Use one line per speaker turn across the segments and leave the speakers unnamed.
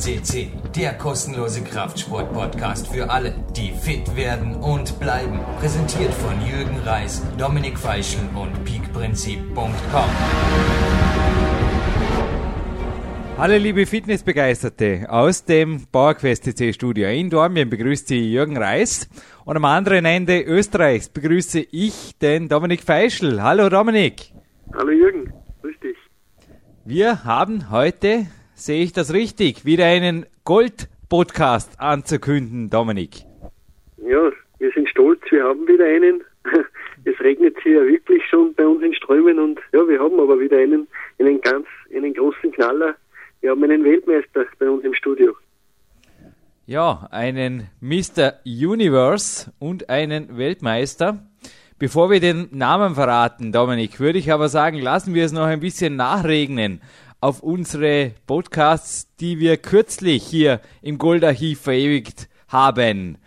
CC, der kostenlose Kraftsport-Podcast für alle, die fit werden und bleiben. Präsentiert von Jürgen Reis, Dominik Feischl und peakprinzip.com.
Hallo liebe Fitnessbegeisterte aus dem PowerQuest CC Studio in Dormien begrüßt Sie Jürgen Reis und am anderen Ende Österreichs begrüße ich den Dominik Feischl. Hallo Dominik.
Hallo Jürgen, grüß dich.
Wir haben heute Sehe ich das richtig? Wieder einen Gold-Podcast anzukünden, Dominik.
Ja, wir sind stolz, wir haben wieder einen. Es regnet hier wirklich schon bei uns in Strömen und ja, wir haben aber wieder einen, einen ganz, einen großen Knaller. Wir haben einen Weltmeister bei uns im Studio.
Ja, einen Mr. Universe und einen Weltmeister. Bevor wir den Namen verraten, Dominik, würde ich aber sagen, lassen wir es noch ein bisschen nachregnen auf unsere Podcasts, die wir kürzlich hier im Goldarchiv verewigt haben.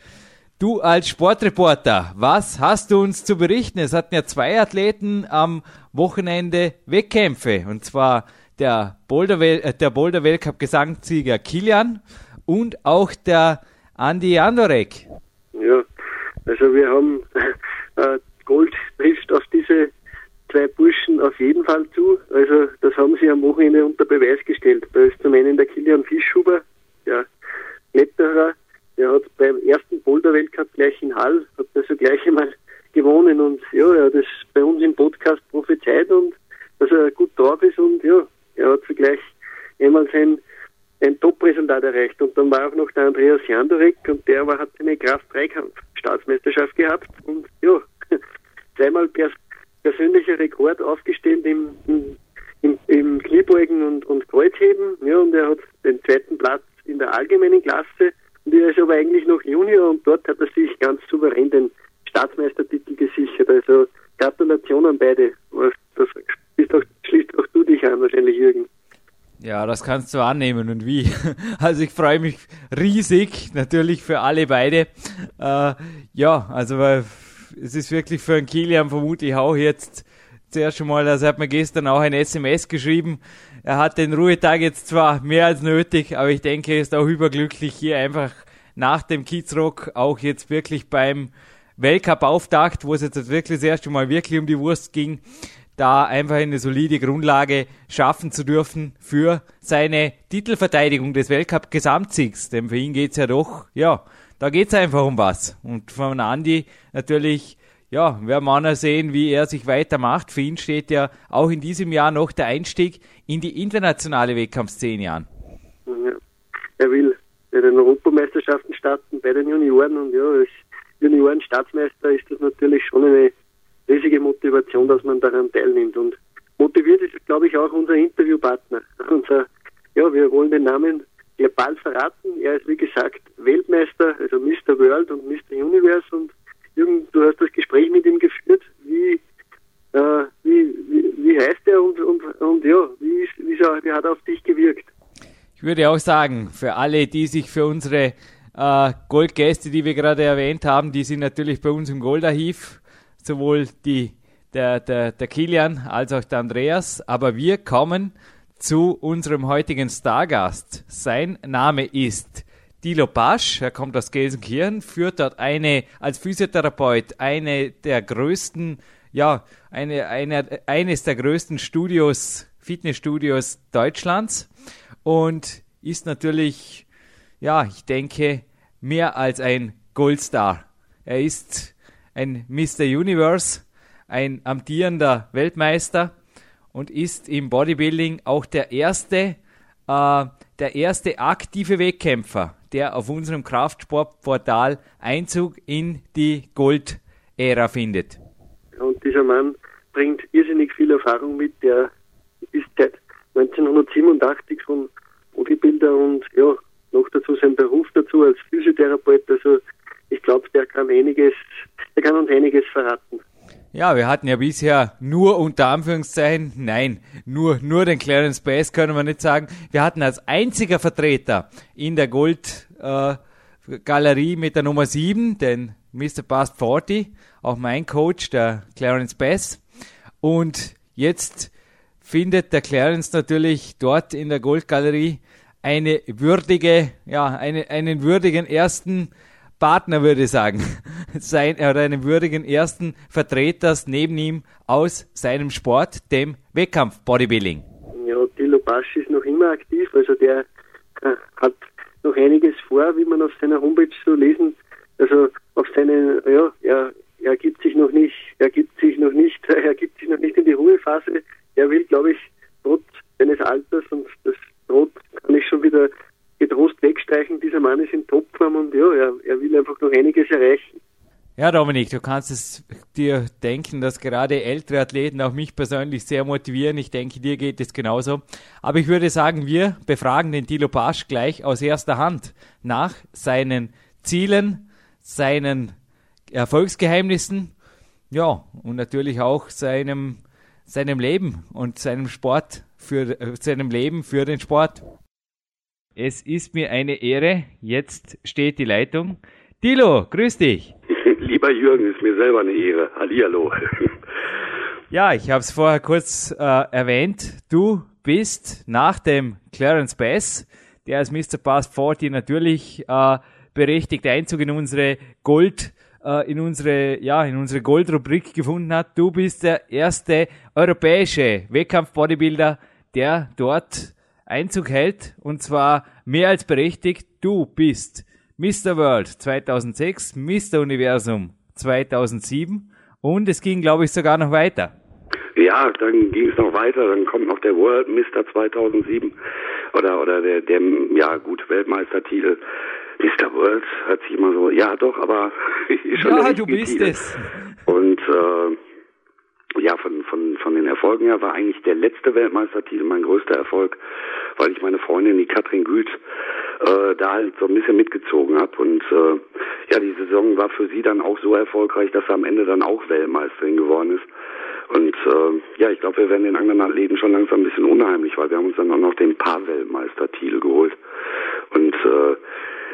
Du als Sportreporter, was hast du uns zu berichten? Es hatten ja zwei Athleten am Wochenende Wettkämpfe und zwar der Boulder, äh, der Boulder Weltcup Gesangssieger Kilian und auch der Andi Andorek.
Ja, also wir haben äh, Gold trifft auf diese zwei Burschen auf jeden Fall zu. Also das haben sie am Wochenende unter Beweis gestellt. Da ist zum einen der Kilian Fischhuber, der Kletterer, der hat beim ersten Boulder-Weltcup gleich in Hall, hat also gleich einmal gewonnen und ja, er hat das bei uns im Podcast prophezeit und dass er gut drauf ist und ja, er hat gleich einmal sein ein Top-Resultat erreicht. Und dann war auch noch der Andreas Jandorek und der war, hat eine Kraft-Dreikampf-Staatsmeisterschaft gehabt und ja, zweimal per persönlicher Rekord aufgestellt im, im, im Kniebeugen und, und Kreuzheben. Ja, und er hat den zweiten Platz in der allgemeinen Klasse. Und er ist aber eigentlich noch Junior und dort hat er sich ganz souverän den Staatsmeistertitel gesichert. Also Gratulation an beide. Das ist auch, schließt auch du dich an, wahrscheinlich, Jürgen.
Ja, das kannst du annehmen und wie. Also ich freue mich riesig, natürlich für alle beide. Äh, ja, also weil es ist wirklich für einen Kilian vermutlich auch jetzt zuerst schon mal, also hat mir gestern auch ein SMS geschrieben. Er hat den Ruhetag jetzt zwar mehr als nötig, aber ich denke, er ist auch überglücklich hier einfach nach dem Kiezrock auch jetzt wirklich beim Weltcup-Auftakt, wo es jetzt wirklich das erste Mal wirklich um die Wurst ging, da einfach eine solide Grundlage schaffen zu dürfen für seine Titelverteidigung des Weltcup-Gesamtsiegs. Denn für ihn geht's ja doch, ja, da geht es einfach um was. Und von Andi natürlich, ja, werden wir auch sehen, wie er sich weitermacht. Für ihn steht ja auch in diesem Jahr noch der Einstieg in die internationale Wettkampfszene an.
Ja. Er will bei den Europameisterschaften starten, bei den Junioren und ja, als Junioren-Staatsmeister ist das natürlich schon eine riesige Motivation, dass man daran teilnimmt. Und motiviert ist, glaube ich, auch unser Interviewpartner. Unser, ja, wir wollen den Namen global verraten. Er ist, wie gesagt, Weltmeister, also Mr. World und Mr. Universe. Und Jürgen, du hast das Gespräch mit ihm geführt. Wie, äh, wie, wie, wie, heißt er und, und, und ja, wie, ist, wie, wie hat er auf dich gewirkt?
Ich würde auch sagen, für alle, die sich für unsere äh, Goldgäste, die wir gerade erwähnt haben, die sind natürlich bei uns im Goldarchiv, sowohl die, der, der, der Kilian als auch der Andreas. Aber wir kommen zu unserem heutigen Stargast. Sein Name ist Dilo Pasch, er kommt aus Gelsenkirchen, führt dort eine, als Physiotherapeut, eine der größten, ja, eine, eine, eines der größten Studios, Fitnessstudios Deutschlands und ist natürlich, ja, ich denke, mehr als ein Goldstar. Er ist ein Mr. Universe, ein amtierender Weltmeister und ist im Bodybuilding auch der erste, äh, der erste aktive Wettkämpfer, der auf unserem Kraftsportportal Einzug in die Gold-Ära findet.
Und dieser Mann bringt irrsinnig viel Erfahrung mit. Der ist seit 1987 schon Bodybuilder und ja, noch dazu sein Beruf dazu als Physiotherapeut. Also ich glaube, der kann einiges, der kann uns einiges verraten.
Ja, wir hatten ja bisher nur unter Anführungszeichen, nein, nur, nur den Clarence Bass können wir nicht sagen. Wir hatten als einziger Vertreter in der Gold-Galerie äh, mit der Nummer 7, den Mr. Past 40, auch mein Coach, der Clarence Bass. Und jetzt findet der Clarence natürlich dort in der Goldgalerie eine würdige, ja, eine, einen würdigen ersten Partner, würde ich sagen, sein, oder einen würdigen ersten Vertreters neben ihm aus seinem Sport, dem Wettkampf Bodybuilding.
Ja, Dilo Basch ist noch immer aktiv, also der äh, hat noch einiges vor, wie man auf seiner Homepage so lesen. Also auf seine, ja, er, er gibt sich noch nicht, er gibt sich noch nicht, er gibt sich noch nicht in die Ruhephase. Er will, glaube ich, trotz seines Alters und das Rot kann ich schon wieder getrost wegstreichen. Dieser Mann ist in Topform und ja, er, er will einfach noch einiges erreichen.
Ja, Dominik, du kannst es dir denken, dass gerade ältere Athleten auch mich persönlich sehr motivieren. Ich denke, dir geht es genauso. Aber ich würde sagen, wir befragen den Dilo Pasch gleich aus erster Hand nach seinen Zielen, seinen Erfolgsgeheimnissen, ja, und natürlich auch seinem, seinem Leben und seinem Sport für, äh, seinem Leben für den Sport. Es ist mir eine Ehre. Jetzt steht die Leitung. Dilo, grüß dich.
Lieber Jürgen, ist mir selber eine Ehre. Hallihallo.
Ja, ich habe es vorher kurz äh, erwähnt. Du bist nach dem Clarence Bass, der als Mr. Pass 40 natürlich äh, berechtigt Einzug in unsere Gold, äh, in unsere, ja, in unsere Goldrubrik gefunden hat. Du bist der erste europäische Wettkampf-Bodybuilder, der dort Einzug hält und zwar mehr als berechtigt. Du bist Mr. World 2006, Mr. Universum 2007 und es ging, glaube ich, sogar noch weiter.
Ja, dann ging es noch weiter, dann kommt noch der World Mr. 2007 oder oder der, der ja gut Weltmeistertitel Mr. World hört sich immer so, ja doch, aber
schon Ja, du bist Titel. es.
Und äh, ja, von, von, von den Erfolgen her war eigentlich der letzte Weltmeistertitel mein größter Erfolg, weil ich meine Freundin, die Katrin Güth, äh, da halt so ein bisschen mitgezogen habe. Und äh, ja, die Saison war für sie dann auch so erfolgreich, dass sie am Ende dann auch Weltmeisterin geworden ist. Und äh, ja, ich glaube, wir werden den anderen Athleten schon langsam ein bisschen unheimlich, weil wir haben uns dann auch noch den Paar-Weltmeistertitel geholt. Und äh,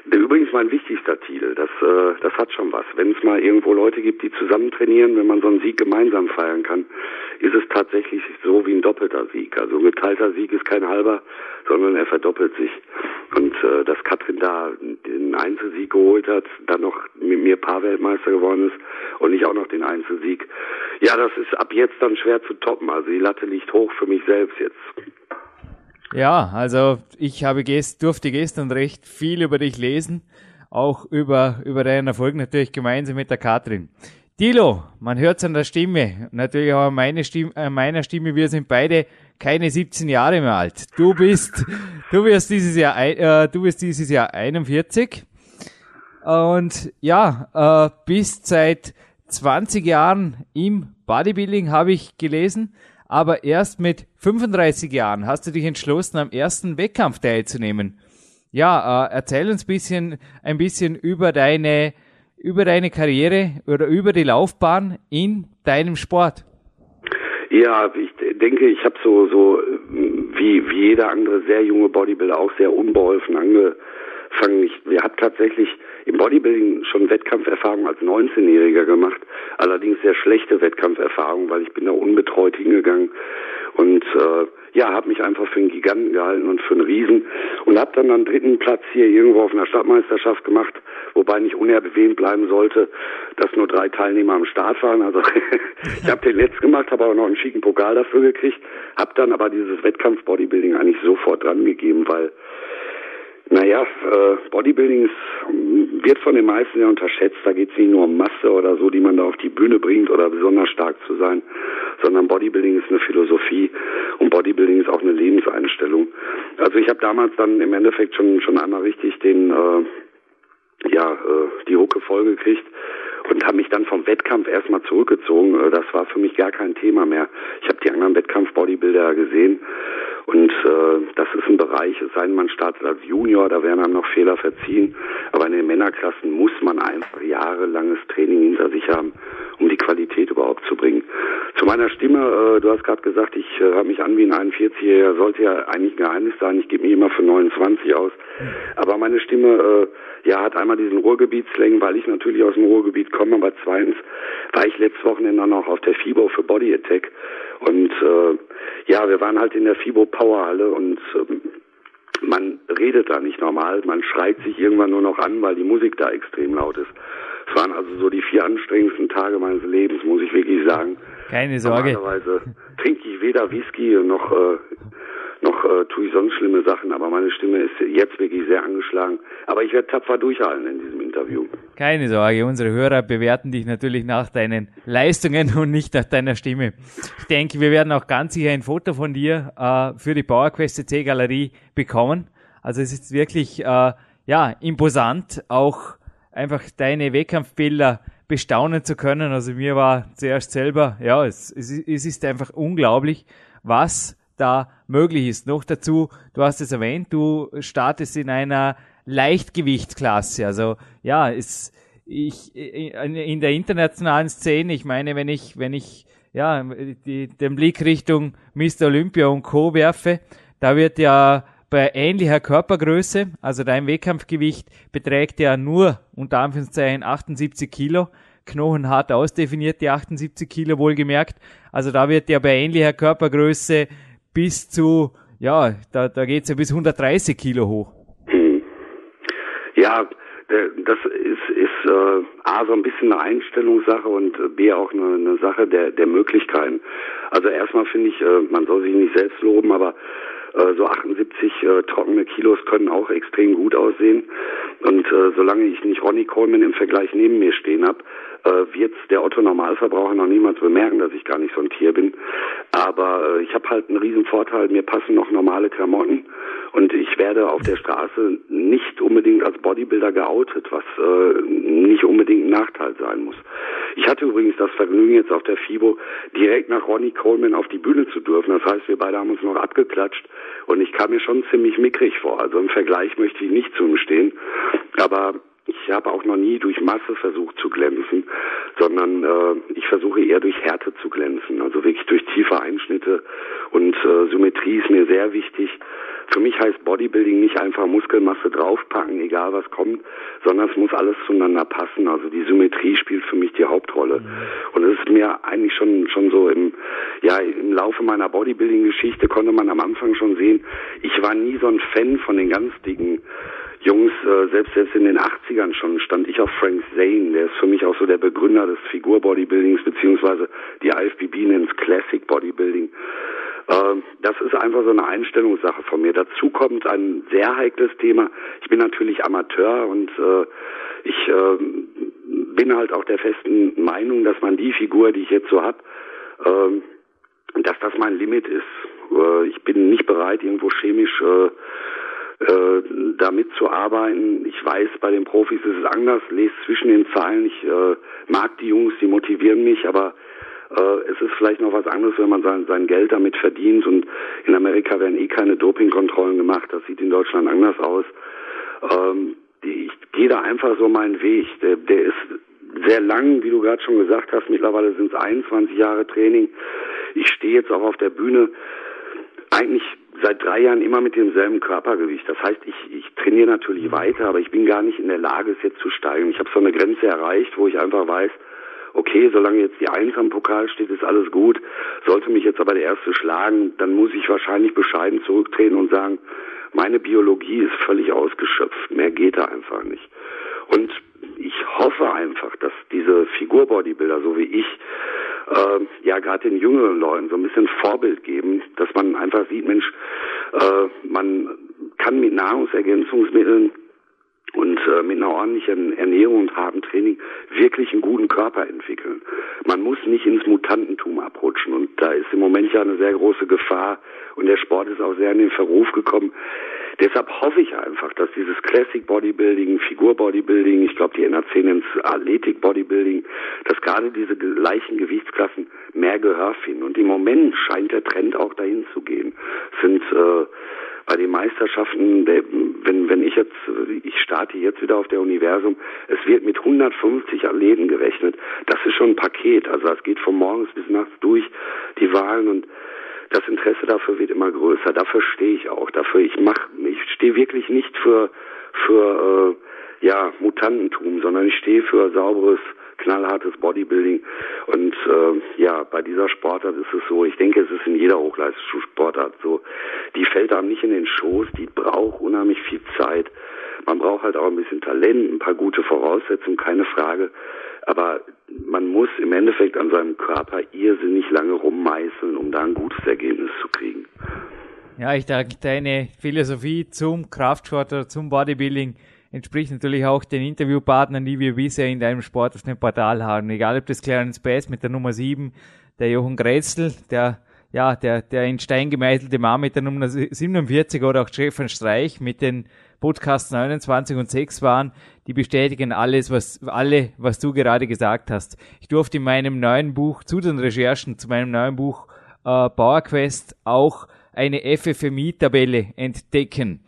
Übrigens mein wichtigster Titel, das, äh, das hat schon was. Wenn es mal irgendwo Leute gibt, die zusammen trainieren, wenn man so einen Sieg gemeinsam feiern kann, ist es tatsächlich so wie ein doppelter Sieg. Also ein geteilter Sieg ist kein halber, sondern er verdoppelt sich. Und äh, dass Katrin da den Einzelsieg geholt hat, dann noch mit mir Paarweltmeister geworden ist und ich auch noch den Einzelsieg. Ja, das ist ab jetzt dann schwer zu toppen. Also die Latte liegt hoch für mich selbst jetzt.
Ja, also ich habe gest, durfte gestern recht viel über dich lesen, auch über, über deinen Erfolg natürlich gemeinsam mit der Katrin. Dilo, man hört es an der Stimme, natürlich auch an, meine Stimme, an meiner Stimme, wir sind beide keine 17 Jahre mehr alt. Du bist, du wirst dieses Jahr, äh, du wirst dieses Jahr 41 und ja, äh, bist seit 20 Jahren im Bodybuilding, habe ich gelesen aber erst mit 35 Jahren hast du dich entschlossen, am ersten Wettkampf teilzunehmen. Ja, äh, erzähl uns bisschen, ein bisschen über deine, über deine Karriere oder über die Laufbahn in deinem Sport.
Ja, ich denke, ich habe so, so wie, wie jeder andere sehr junge Bodybuilder auch sehr unbeholfen angefangen. Ich, wir haben tatsächlich im Bodybuilding schon Wettkampferfahrung als 19-Jähriger gemacht, allerdings sehr schlechte Wettkampferfahrung, weil ich bin da unbetreut hingegangen. Und äh, ja, habe mich einfach für einen Giganten gehalten und für einen Riesen. Und habe dann einen dritten Platz hier irgendwo auf einer Stadtmeisterschaft gemacht, wobei nicht unerwähnt bleiben sollte, dass nur drei Teilnehmer am Start waren. Also ich habe den letzt gemacht, habe aber noch einen schicken Pokal dafür gekriegt, habe dann aber dieses Wettkampf-Bodybuilding eigentlich sofort dran gegeben, weil naja, äh, Bodybuilding ist, wird von den meisten ja unterschätzt. Da geht es nicht nur um Masse oder so, die man da auf die Bühne bringt oder besonders stark zu sein, sondern Bodybuilding ist eine Philosophie und Bodybuilding ist auch eine Lebenseinstellung. Also ich habe damals dann im Endeffekt schon schon einmal richtig den äh, ja äh, die Hucke vollgekriegt und habe mich dann vom Wettkampf erstmal zurückgezogen. Äh, das war für mich gar kein Thema mehr. Ich habe die anderen Wettkampf-Bodybuilder gesehen und äh, das ist ein Bereich, es sei denn, man startet als Junior, da werden einem noch Fehler verziehen. Aber in den Männerklassen muss man einfach jahrelanges Training hinter sich haben, um die Qualität überhaupt zu bringen. Zu meiner Stimme, äh, du hast gerade gesagt, ich äh, höre mich an wie ein 41-Jähriger, sollte ja eigentlich ein Geheimnis sein. Ich gebe mich immer für 29 aus. Aber meine Stimme äh, ja, hat einmal diesen Ruhrgebietslängen, weil ich natürlich aus dem Ruhrgebiet komme, aber zweitens war ich letztes Wochenende noch auf der FIBO für Body Attack und äh, ja, wir waren halt in der FIBO Powerhalle und ähm, man redet da nicht normal, man schreit sich irgendwann nur noch an, weil die Musik da extrem laut ist. Es waren also so die vier anstrengendsten Tage meines Lebens, muss ich wirklich sagen.
Keine Sorge.
Normalerweise trinke ich weder Whisky noch äh, noch äh, tue ich sonst schlimme Sachen, aber ist jetzt wirklich sehr angeschlagen. Aber ich werde tapfer durchhalten in diesem Interview.
Keine Sorge, unsere Hörer bewerten dich natürlich nach deinen Leistungen und nicht nach deiner Stimme. Ich denke, wir werden auch ganz sicher ein Foto von dir äh, für die PowerQuest C Galerie bekommen. Also es ist wirklich äh, ja imposant, auch einfach deine Wettkampfbilder bestaunen zu können. Also mir war zuerst selber, ja, es, es, es ist einfach unglaublich, was da möglich ist. Noch dazu, du hast es erwähnt, du startest in einer Leichtgewichtsklasse. Also ja, es, ich in der internationalen Szene, ich meine, wenn ich, wenn ich ja die, den Blick Richtung Mr. Olympia und Co. werfe, da wird ja bei ähnlicher Körpergröße, also dein Wettkampfgewicht beträgt ja nur unter Anführungszeichen 78 Kilo, knochenhart ausdefiniert, die 78 Kilo wohlgemerkt. Also da wird ja bei ähnlicher Körpergröße bis zu, ja, da, da geht es ja bis 130 Kilo hoch.
Ja, das ist, ist äh, A, so ein bisschen eine Einstellungssache und B, auch eine, eine Sache der, der Möglichkeiten. Also erstmal finde ich, äh, man soll sich nicht selbst loben, aber äh, so 78 äh, trockene Kilos können auch extrem gut aussehen. Und äh, solange ich nicht Ronnie Coleman im Vergleich neben mir stehen habe, äh, wird der Otto Normalverbraucher noch niemals bemerken, dass ich gar nicht so ein Tier bin. Aber äh, ich habe halt einen riesen Vorteil, mir passen noch normale Klamotten und ich werde auf der Straße nicht unbedingt als Bodybuilder geoutet, was äh, nicht unbedingt ein Nachteil sein muss. Ich hatte übrigens das Vergnügen, jetzt auf der FIBO direkt nach Ronnie Coleman auf die Bühne zu dürfen. Das heißt, wir beide haben uns noch abgeklatscht und ich kam mir schon ziemlich mickrig vor. Also im Vergleich möchte ich nicht zu ihm stehen. Aber ich habe auch noch nie durch Masse versucht zu glänzen, sondern äh, ich versuche eher durch Härte zu glänzen. Also wirklich durch tiefe Einschnitte und äh, Symmetrie ist mir sehr wichtig. Für mich heißt Bodybuilding nicht einfach Muskelmasse draufpacken, egal was kommt, sondern es muss alles zueinander passen. Also die Symmetrie spielt für mich die Hauptrolle. Mhm. Und es ist mir eigentlich schon schon so im ja im Laufe meiner Bodybuilding-Geschichte konnte man am Anfang schon sehen, ich war nie so ein Fan von den ganz dicken Jungs, äh, selbst selbst in den 80ern schon stand ich auf Frank Zane, der ist für mich auch so der Begründer des Figur-Bodybuildings, beziehungsweise die IFBB nennt Classic Bodybuilding. Äh, das ist einfach so eine Einstellungssache von mir. Dazu kommt ein sehr heikles Thema. Ich bin natürlich Amateur und äh, ich äh, bin halt auch der festen Meinung, dass man die Figur, die ich jetzt so hab, äh, dass das mein Limit ist. Äh, ich bin nicht bereit, irgendwo chemisch äh, äh, damit zu arbeiten. Ich weiß, bei den Profis ist es anders, lese zwischen den Zeilen. Ich äh, mag die Jungs, die motivieren mich, aber äh, es ist vielleicht noch was anderes, wenn man sein, sein Geld damit verdient und in Amerika werden eh keine Dopingkontrollen gemacht. Das sieht in Deutschland anders aus. Ähm, ich gehe da einfach so meinen Weg. Der, der ist sehr lang, wie du gerade schon gesagt hast. Mittlerweile sind es 21 Jahre Training. Ich stehe jetzt auch auf der Bühne. Eigentlich seit drei Jahren immer mit demselben Körpergewicht. Das heißt, ich, ich trainiere natürlich mhm. weiter, aber ich bin gar nicht in der Lage, es jetzt zu steigern. Ich habe so eine Grenze erreicht, wo ich einfach weiß, okay, solange jetzt die Eins am Pokal steht, ist alles gut. Sollte mich jetzt aber der Erste schlagen, dann muss ich wahrscheinlich bescheiden zurücktreten und sagen, meine Biologie ist völlig ausgeschöpft. Mehr geht da einfach nicht. Und ich hoffe einfach, dass diese Figur-Bodybuilder, so wie ich, äh, ja gerade den jüngeren Leuten so ein bisschen Vorbild geben, dass man einfach sieht, Mensch, äh, man kann mit Nahrungsergänzungsmitteln und äh, mit einer ordentlichen Ernährung und hartem Training wirklich einen guten Körper entwickeln. Man muss nicht ins Mutantentum abrutschen und da ist im Moment ja eine sehr große Gefahr und der Sport ist auch sehr in den Verruf gekommen. Deshalb hoffe ich einfach, dass dieses Classic Bodybuilding, Figur Bodybuilding, ich glaube die NAC nennt Athletik Bodybuilding, dass gerade diese gleichen Gewichtsklassen mehr Gehör finden. Und im Moment scheint der Trend auch dahin zu gehen. Sind äh, bei den Meisterschaften, wenn, wenn ich jetzt, ich starte jetzt wieder auf der Universum, es wird mit 150 Athleten gerechnet. Das ist schon ein Paket. Also es geht von morgens bis nachts durch, die Wahlen und das Interesse dafür wird immer größer. Dafür stehe ich auch. Dafür, ich mach, ich stehe wirklich nicht für, für, äh, ja, Mutantentum, sondern ich stehe für sauberes, knallhartes Bodybuilding. Und äh, ja, bei dieser Sportart ist es so, ich denke, es ist in jeder Hochleistungssportart so, die fällt einem nicht in den Schoß, die braucht unheimlich viel Zeit. Man braucht halt auch ein bisschen Talent, ein paar gute Voraussetzungen, keine Frage. Aber man muss im Endeffekt an seinem Körper irrsinnig lange rummeißeln, um da ein gutes Ergebnis zu kriegen.
Ja, ich denke, deine Philosophie zum Kraftsport oder zum Bodybuilding entspricht natürlich auch den Interviewpartnern, die wir bisher in deinem Sport auf dem Portal haben. Egal ob das Clarence Bass mit der Nummer 7, der Jochen Grätzl, der ja, der, der in Stein gemeißelte Mann mit der Nummer 47 oder auch Stefan Streich mit den Podcasts 29 und 6 waren, die bestätigen alles, was, alle, was du gerade gesagt hast. Ich durfte in meinem neuen Buch, zu den Recherchen, zu meinem neuen Buch äh, PowerQuest auch eine FFMI-Tabelle entdecken.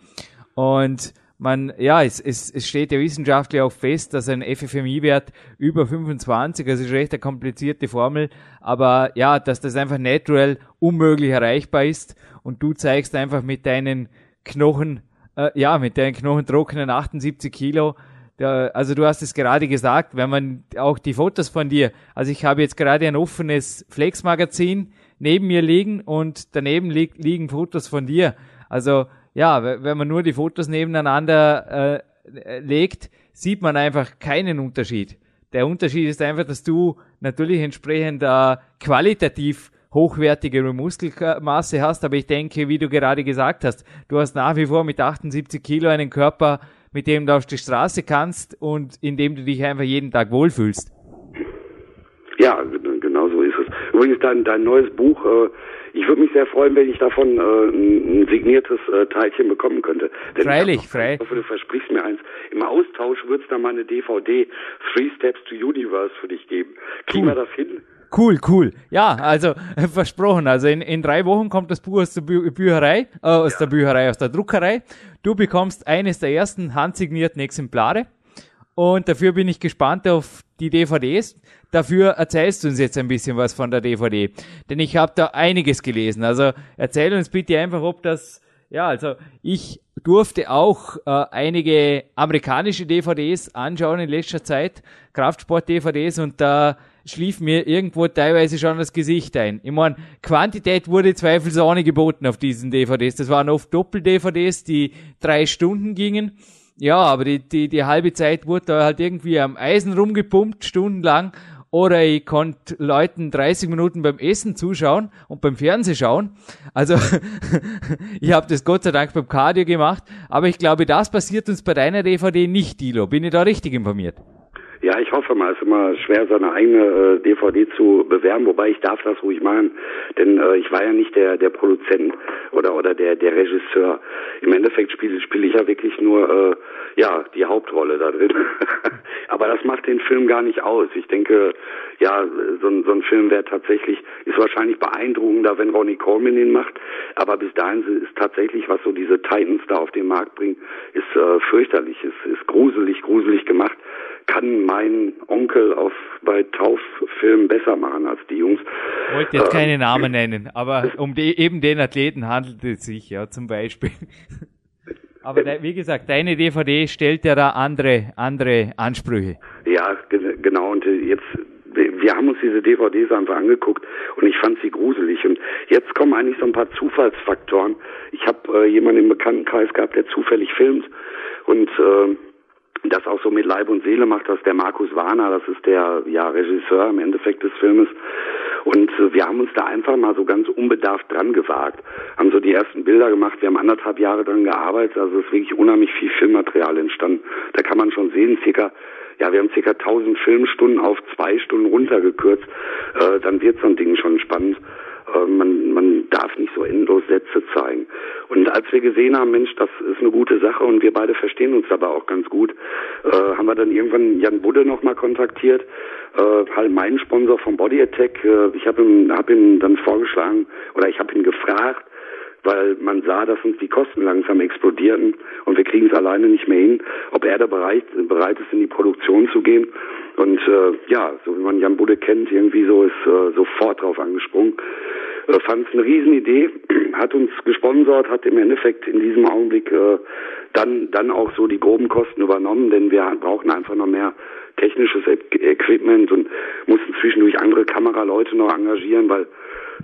Und man, ja, es, es, es steht ja wissenschaftlich auch fest, dass ein FFMI-Wert über 25, also ist recht eine komplizierte Formel, aber ja, dass das einfach natural unmöglich erreichbar ist und du zeigst einfach mit deinen Knochen, äh, ja, mit deinen Knochen trockenen 78 Kilo, da, also du hast es gerade gesagt, wenn man auch die Fotos von dir, also ich habe jetzt gerade ein offenes Flex-Magazin neben mir liegen und daneben li liegen Fotos von dir. Also ja, wenn man nur die Fotos nebeneinander äh, legt, sieht man einfach keinen Unterschied. Der Unterschied ist einfach, dass du natürlich entsprechend äh, qualitativ hochwertigere Muskelmasse hast, aber ich denke, wie du gerade gesagt hast, du hast nach wie vor mit 78 Kilo einen Körper, mit dem du auf die Straße kannst und in dem du dich einfach jeden Tag wohlfühlst.
Ja, genau so ist es. Übrigens, dein, dein neues Buch äh, ich würde mich sehr freuen, wenn ich davon äh, ein, signiertes äh, Teilchen bekommen könnte.
Denn Freilich, frei.
Ich hoffe, du versprichst mir eins. Im Austausch wird es da mal eine DVD Three Steps to Universe für dich geben. Kriegen cool. wir das hin?
Cool, cool. Ja, also versprochen. Also in, in drei Wochen kommt das Buch aus der Bü Bücherei, äh, aus ja. der Bücherei, aus der Druckerei. Du bekommst eines der ersten handsignierten Exemplare. Und dafür bin ich gespannt auf die DVDs. Dafür erzählst du uns jetzt ein bisschen was von der DVD. Denn ich habe da einiges gelesen. Also erzähl uns bitte einfach, ob das, ja, also ich durfte auch äh, einige amerikanische DVDs anschauen in letzter Zeit, Kraftsport-DVDs, und da schlief mir irgendwo teilweise schon das Gesicht ein. Ich meine, Quantität wurde zweifelsohne geboten auf diesen DVDs. Das waren oft Doppel-DVDs, die drei Stunden gingen. Ja, aber die, die, die halbe Zeit wurde da halt irgendwie am Eisen rumgepumpt, stundenlang. Oder ich konnte Leuten 30 Minuten beim Essen zuschauen und beim Fernsehen schauen. Also ich habe das Gott sei Dank beim Cardio gemacht. Aber ich glaube, das passiert uns bei deiner DVD nicht, Dilo. Bin ich da richtig informiert?
Ja, ich hoffe mal, es ist immer schwer, seine eigene äh, DVD zu bewerben, wobei ich darf das ruhig machen, denn äh, ich war ja nicht der der Produzent oder oder der der Regisseur. Im Endeffekt spiele spiele ich ja wirklich nur äh, ja die Hauptrolle da drin. Aber das macht den Film gar nicht aus. Ich denke, ja, so ein, so ein Film wäre tatsächlich ist wahrscheinlich beeindruckender, wenn Ronnie Coleman ihn macht. Aber bis dahin ist tatsächlich, was so diese Titans da auf den Markt bringen, ist äh, fürchterlich, ist, ist gruselig, gruselig gemacht kann mein Onkel auf bei Tauffilmen besser machen als die Jungs.
Ich wollte jetzt äh, keine Namen nennen, aber um die, eben den Athleten handelt es sich ja zum Beispiel. Aber de, wie gesagt, deine DVD stellt ja da andere, andere Ansprüche.
Ja, genau. Und jetzt, wir haben uns diese DVDs einfach angeguckt und ich fand sie gruselig. Und jetzt kommen eigentlich so ein paar Zufallsfaktoren. Ich habe äh, jemanden im Bekanntenkreis gehabt, der zufällig filmt und äh, das auch so mit Leib und Seele macht, das der Markus Warner, das ist der ja, Regisseur im Endeffekt des Filmes. Und äh, wir haben uns da einfach mal so ganz unbedarft dran gewagt, haben so die ersten Bilder gemacht, wir haben anderthalb Jahre dran gearbeitet, also es ist wirklich unheimlich viel Filmmaterial entstanden. Da kann man schon sehen, circa ja, wir haben circa 1000 Filmstunden auf zwei Stunden runtergekürzt, äh, dann wird so ein Ding schon spannend. Äh, man, man darf nicht so endlos Sätze zeigen. Und als wir gesehen haben, Mensch, das ist eine gute Sache und wir beide verstehen uns aber auch ganz gut, äh, haben wir dann irgendwann Jan Budde nochmal kontaktiert, äh, halt meinen Sponsor vom Body Attack. Äh, ich habe ihm, hab ihm dann vorgeschlagen oder ich habe ihn gefragt, weil man sah, dass uns die Kosten langsam explodierten und wir kriegen es alleine nicht mehr hin, ob er da bereit, bereit ist, in die Produktion zu gehen. Und äh, ja, so wie man Jan Budde kennt, irgendwie so ist äh, sofort drauf angesprungen. äh, fand es eine Riesenidee, hat uns gesponsert, hat im Endeffekt in diesem Augenblick äh, dann, dann auch so die groben Kosten übernommen, denn wir brauchen einfach noch mehr technisches Equipment und mussten zwischendurch andere Kameraleute noch engagieren, weil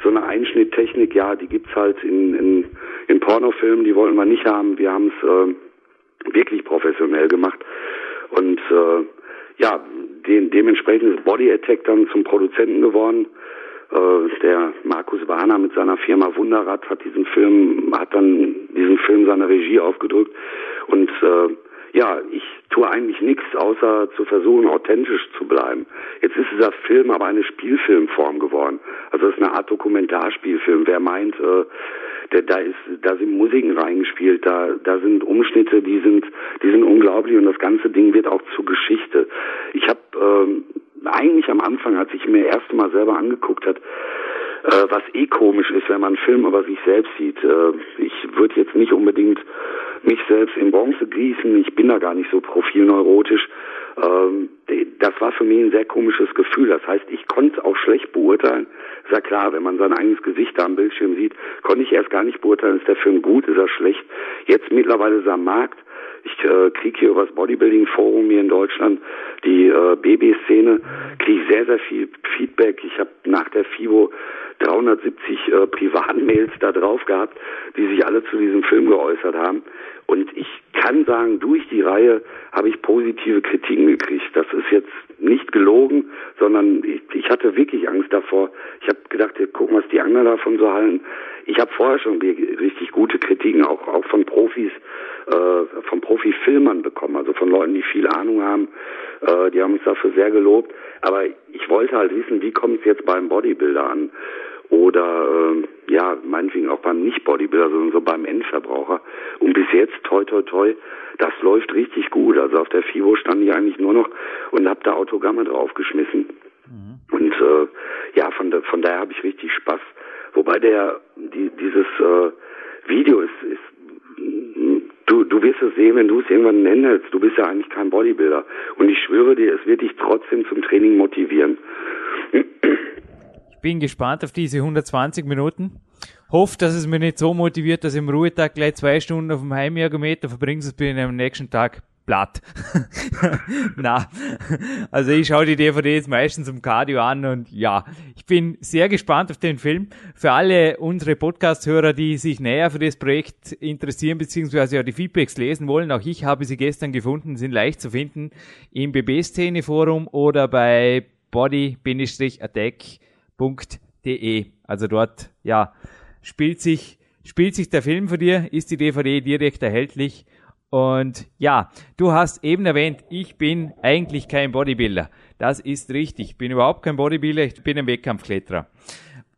so eine Einschnitttechnik, ja, die gibt's halt in, in, in Pornofilmen, die wollten wir nicht haben. Wir haben es äh, wirklich professionell gemacht. Und äh, ja, de dementsprechend ist Body Attack dann zum Produzenten geworden. Äh, der Markus Warner mit seiner Firma Wunderrad hat diesen Film, hat dann diesen Film seine Regie aufgedrückt und äh, ja, ich tue eigentlich nichts, außer zu versuchen, authentisch zu bleiben. Jetzt ist dieser Film aber eine Spielfilmform geworden. Also es ist eine Art Dokumentarspielfilm. Wer meint, äh, der, da ist, da sind Musiken reingespielt, da, da sind Umschnitte, die sind, die sind unglaublich und das ganze Ding wird auch zur Geschichte. Ich habe ähm, eigentlich am Anfang, als ich mir erst mal selber angeguckt hat, äh, was eh komisch ist, wenn man einen Film über sich selbst sieht. Äh, ich würde jetzt nicht unbedingt mich selbst in Bronze gießen, ich bin da gar nicht so profilneurotisch. Ähm, das war für mich ein sehr komisches Gefühl. Das heißt, ich konnte auch schlecht beurteilen. Ist ja klar, wenn man sein eigenes Gesicht da am Bildschirm sieht, konnte ich erst gar nicht beurteilen, ist der Film gut, ist er schlecht. Jetzt mittlerweile ist er am Markt. Ich äh, kriege hier über das Bodybuilding-Forum hier in Deutschland die äh, Baby-Szene, kriege sehr, sehr viel Feedback. Ich habe nach der FIBO 370 äh, Privatmails da drauf gehabt, die sich alle zu diesem Film geäußert haben. Und ich kann sagen, durch die Reihe habe ich positive Kritiken gekriegt. Das ist jetzt nicht gelogen, sondern ich, ich hatte wirklich Angst davor. Ich habe gedacht, gucken, was die anderen davon so halten. Ich habe vorher schon richtig gute Kritiken, auch, auch von Profis, äh, von Profifilmern bekommen, also von Leuten, die viel Ahnung haben. Äh, die haben uns dafür sehr gelobt. Aber ich wollte halt wissen, wie kommt es jetzt beim Bodybuilder an? Oder äh, ja, meinetwegen auch beim Nicht-Bodybuilder, sondern so beim Endverbraucher. Und bis jetzt, toi toi toi, das läuft richtig gut. Also auf der FIBO stand ich eigentlich nur noch und habe da Autogramme draufgeschmissen. Mhm. Und äh, ja, von, da, von daher habe ich richtig Spaß. Wobei der die, dieses äh, Video ist, ist du, du wirst es sehen, wenn du es irgendwann nennst. Du bist ja eigentlich kein Bodybuilder. Und ich schwöre dir, es wird dich trotzdem zum Training motivieren.
Bin gespannt auf diese 120 Minuten. Hoffe, dass es mich nicht so motiviert, dass ich im Ruhetag gleich zwei Stunden auf dem Heimergometer verbringe, sonst bin ich am nächsten Tag platt. Na, also ich schaue die DVDs meistens im Cardio an und ja, ich bin sehr gespannt auf den Film. Für alle unsere Podcast-Hörer, die sich näher für das Projekt interessieren, beziehungsweise ja die Feedbacks lesen wollen, auch ich habe sie gestern gefunden, sind leicht zu finden im BB-Szene-Forum oder bei body-attack www.de. Also dort, ja, spielt sich, spielt sich der Film für dir, ist die DVD direkt erhältlich. Und ja, du hast eben erwähnt, ich bin eigentlich kein Bodybuilder. Das ist richtig. Ich bin überhaupt kein Bodybuilder, ich bin ein Wettkampfkletterer.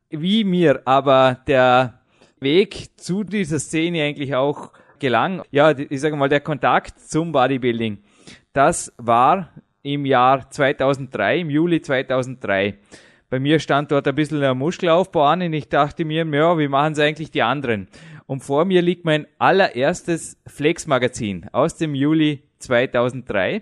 Wie mir aber der Weg zu dieser Szene eigentlich auch gelang, ja, ich sage mal, der Kontakt zum Bodybuilding, das war im Jahr 2003, im Juli 2003. Bei mir stand dort ein bisschen der Muskelaufbau an und ich dachte mir, ja, wie machen es eigentlich die anderen? Und vor mir liegt mein allererstes Flex-Magazin aus dem Juli 2003.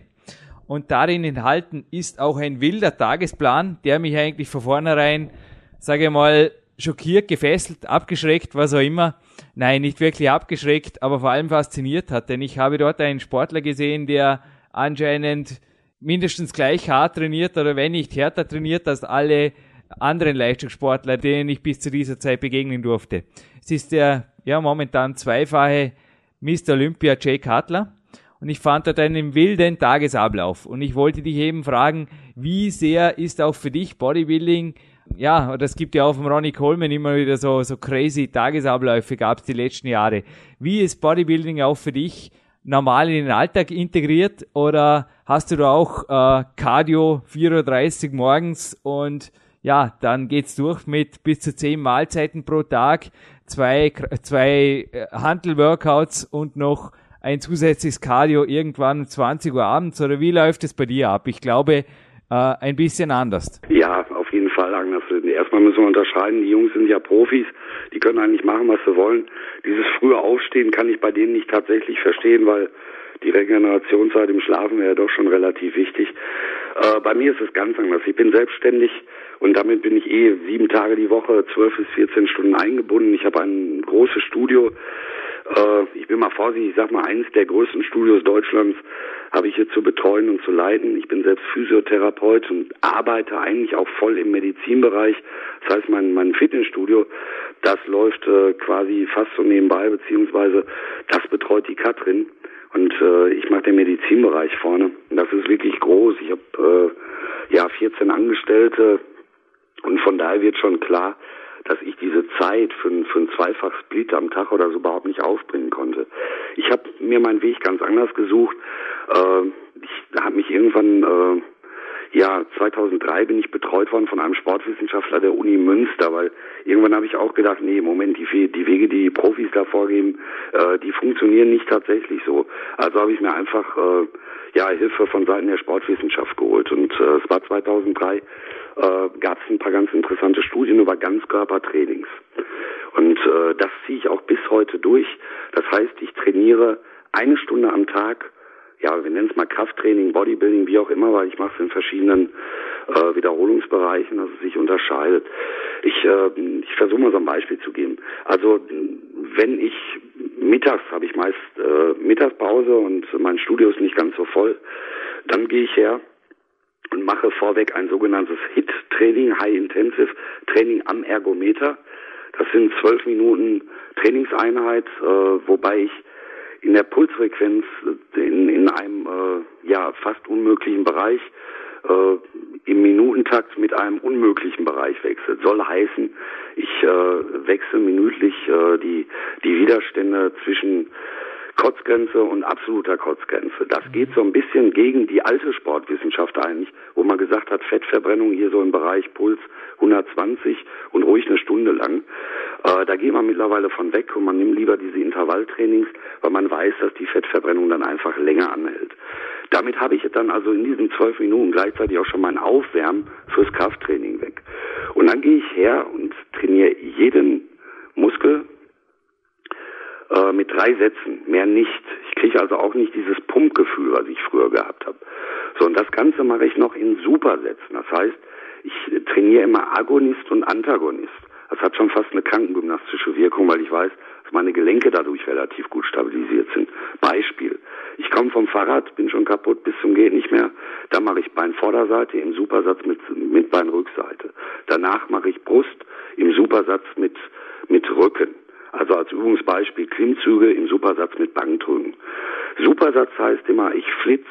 Und darin enthalten ist auch ein wilder Tagesplan, der mich eigentlich von vornherein, sage ich mal, schockiert, gefesselt, abgeschreckt, was auch immer. Nein, nicht wirklich abgeschreckt, aber vor allem fasziniert hat, denn ich habe dort einen Sportler gesehen, der anscheinend mindestens gleich hart trainiert oder wenn nicht härter trainiert als alle anderen Leistungssportler, denen ich bis zu dieser Zeit begegnen durfte. Es ist der ja momentan zweifache Mr. Olympia Jay Cutler und ich fand dort einen wilden Tagesablauf und ich wollte dich eben fragen, wie sehr ist auch für dich Bodybuilding ja, oder es gibt ja auch vom Ronnie Coleman immer wieder so, so crazy Tagesabläufe gab es die letzten Jahre. Wie ist Bodybuilding auch für dich normal in den Alltag integriert oder hast du da auch äh, Cardio 4.30 Uhr morgens und ja, dann geht's durch mit bis zu 10 Mahlzeiten pro Tag, zwei, zwei äh, Handel-Workouts und noch ein zusätzliches Cardio irgendwann um 20 Uhr abends oder wie läuft es bei dir ab? Ich glaube, äh, ein bisschen anders.
Ja, auf jeden Fall anders. Erstmal müssen wir unterscheiden, die Jungs sind ja Profis, die können eigentlich machen, was sie wollen. Dieses frühe Aufstehen kann ich bei denen nicht tatsächlich verstehen, weil die Regenerationszeit im Schlafen wäre doch schon relativ wichtig. Äh, bei mir ist es ganz anders. Ich bin selbstständig Und damit bin ich eh sieben Tage die Woche, zwölf bis 14 Stunden eingebunden. Ich habe ein großes Studio. Äh, ich bin mal vorsichtig, ich sag mal, eines der größten Studios Deutschlands habe ich hier zu betreuen und zu leiten. Ich bin selbst Physiotherapeut und arbeite eigentlich auch voll im Medizinbereich. Das heißt, mein, mein Fitnessstudio, das läuft äh, quasi fast so nebenbei, beziehungsweise das betreut die Katrin. Und äh, ich mache den Medizinbereich vorne. Das ist wirklich groß. Ich habe äh, ja 14 Angestellte und von daher wird schon klar, dass ich diese Zeit für, für ein Zweifach-Split am Tag oder so überhaupt nicht aufbringen konnte. Ich habe mir meinen Weg ganz anders gesucht. Äh, ich habe mich irgendwann, äh, ja, 2003 bin ich betreut worden von einem Sportwissenschaftler der Uni Münster, weil irgendwann habe ich auch gedacht, nee, Moment, die, die Wege, die, die Profis da vorgeben, äh, die funktionieren nicht tatsächlich so. Also habe ich mir einfach äh, ja Hilfe von Seiten der Sportwissenschaft geholt und äh, es war 2003 äh, gab es ein paar ganz interessante Studien über Ganzkörpertrainings. Und äh, das ziehe ich auch bis heute durch. Das heißt, ich trainiere eine Stunde am Tag, ja, wir nennen es mal Krafttraining, Bodybuilding, wie auch immer, weil ich mache es in verschiedenen äh, Wiederholungsbereichen, dass es sich unterscheidet. Ich, äh, ich versuche mal so ein Beispiel zu geben. Also wenn ich mittags habe ich meist äh, Mittagspause und mein Studio ist nicht ganz so voll, dann gehe ich her und mache vorweg ein sogenanntes HIT-Training, High Intensive Training am Ergometer. Das sind zwölf Minuten Trainingseinheit, äh, wobei ich in der Pulsfrequenz in, in einem äh, ja fast unmöglichen Bereich äh, im Minutentakt mit einem unmöglichen Bereich wechselt. Soll heißen, ich äh, wechsle minütlich äh, die die Widerstände zwischen Kotzgrenze und absoluter Kotzgrenze. Das geht so ein bisschen gegen die alte Sportwissenschaft eigentlich, wo man gesagt hat, Fettverbrennung hier so im Bereich Puls 120 und ruhig eine Stunde lang. Äh, da geht man mittlerweile von weg und man nimmt lieber diese Intervalltrainings, weil man weiß, dass die Fettverbrennung dann einfach länger anhält. Damit habe ich dann also in diesen zwölf Minuten gleichzeitig auch schon mein Aufwärmen fürs Krafttraining weg. Und dann gehe ich her und trainiere jeden äh, mit drei Sätzen, mehr nicht. Ich kriege also auch nicht dieses Pumpgefühl, was ich früher gehabt habe. So, und das Ganze mache ich noch in Supersätzen. Das heißt, ich trainiere immer Agonist und Antagonist. Das hat schon fast eine krankengymnastische Wirkung, weil ich weiß, dass meine Gelenke dadurch relativ gut stabilisiert sind. Beispiel. Ich komme vom Fahrrad, bin schon kaputt bis zum geht nicht mehr. Da mache ich Beinvorderseite im Supersatz mit, mit Beinrückseite. Danach mache ich Brust im Supersatz mit, mit Rücken. Also als Übungsbeispiel Klimmzüge im Supersatz mit Bankdrücken. Supersatz heißt immer, ich flitz,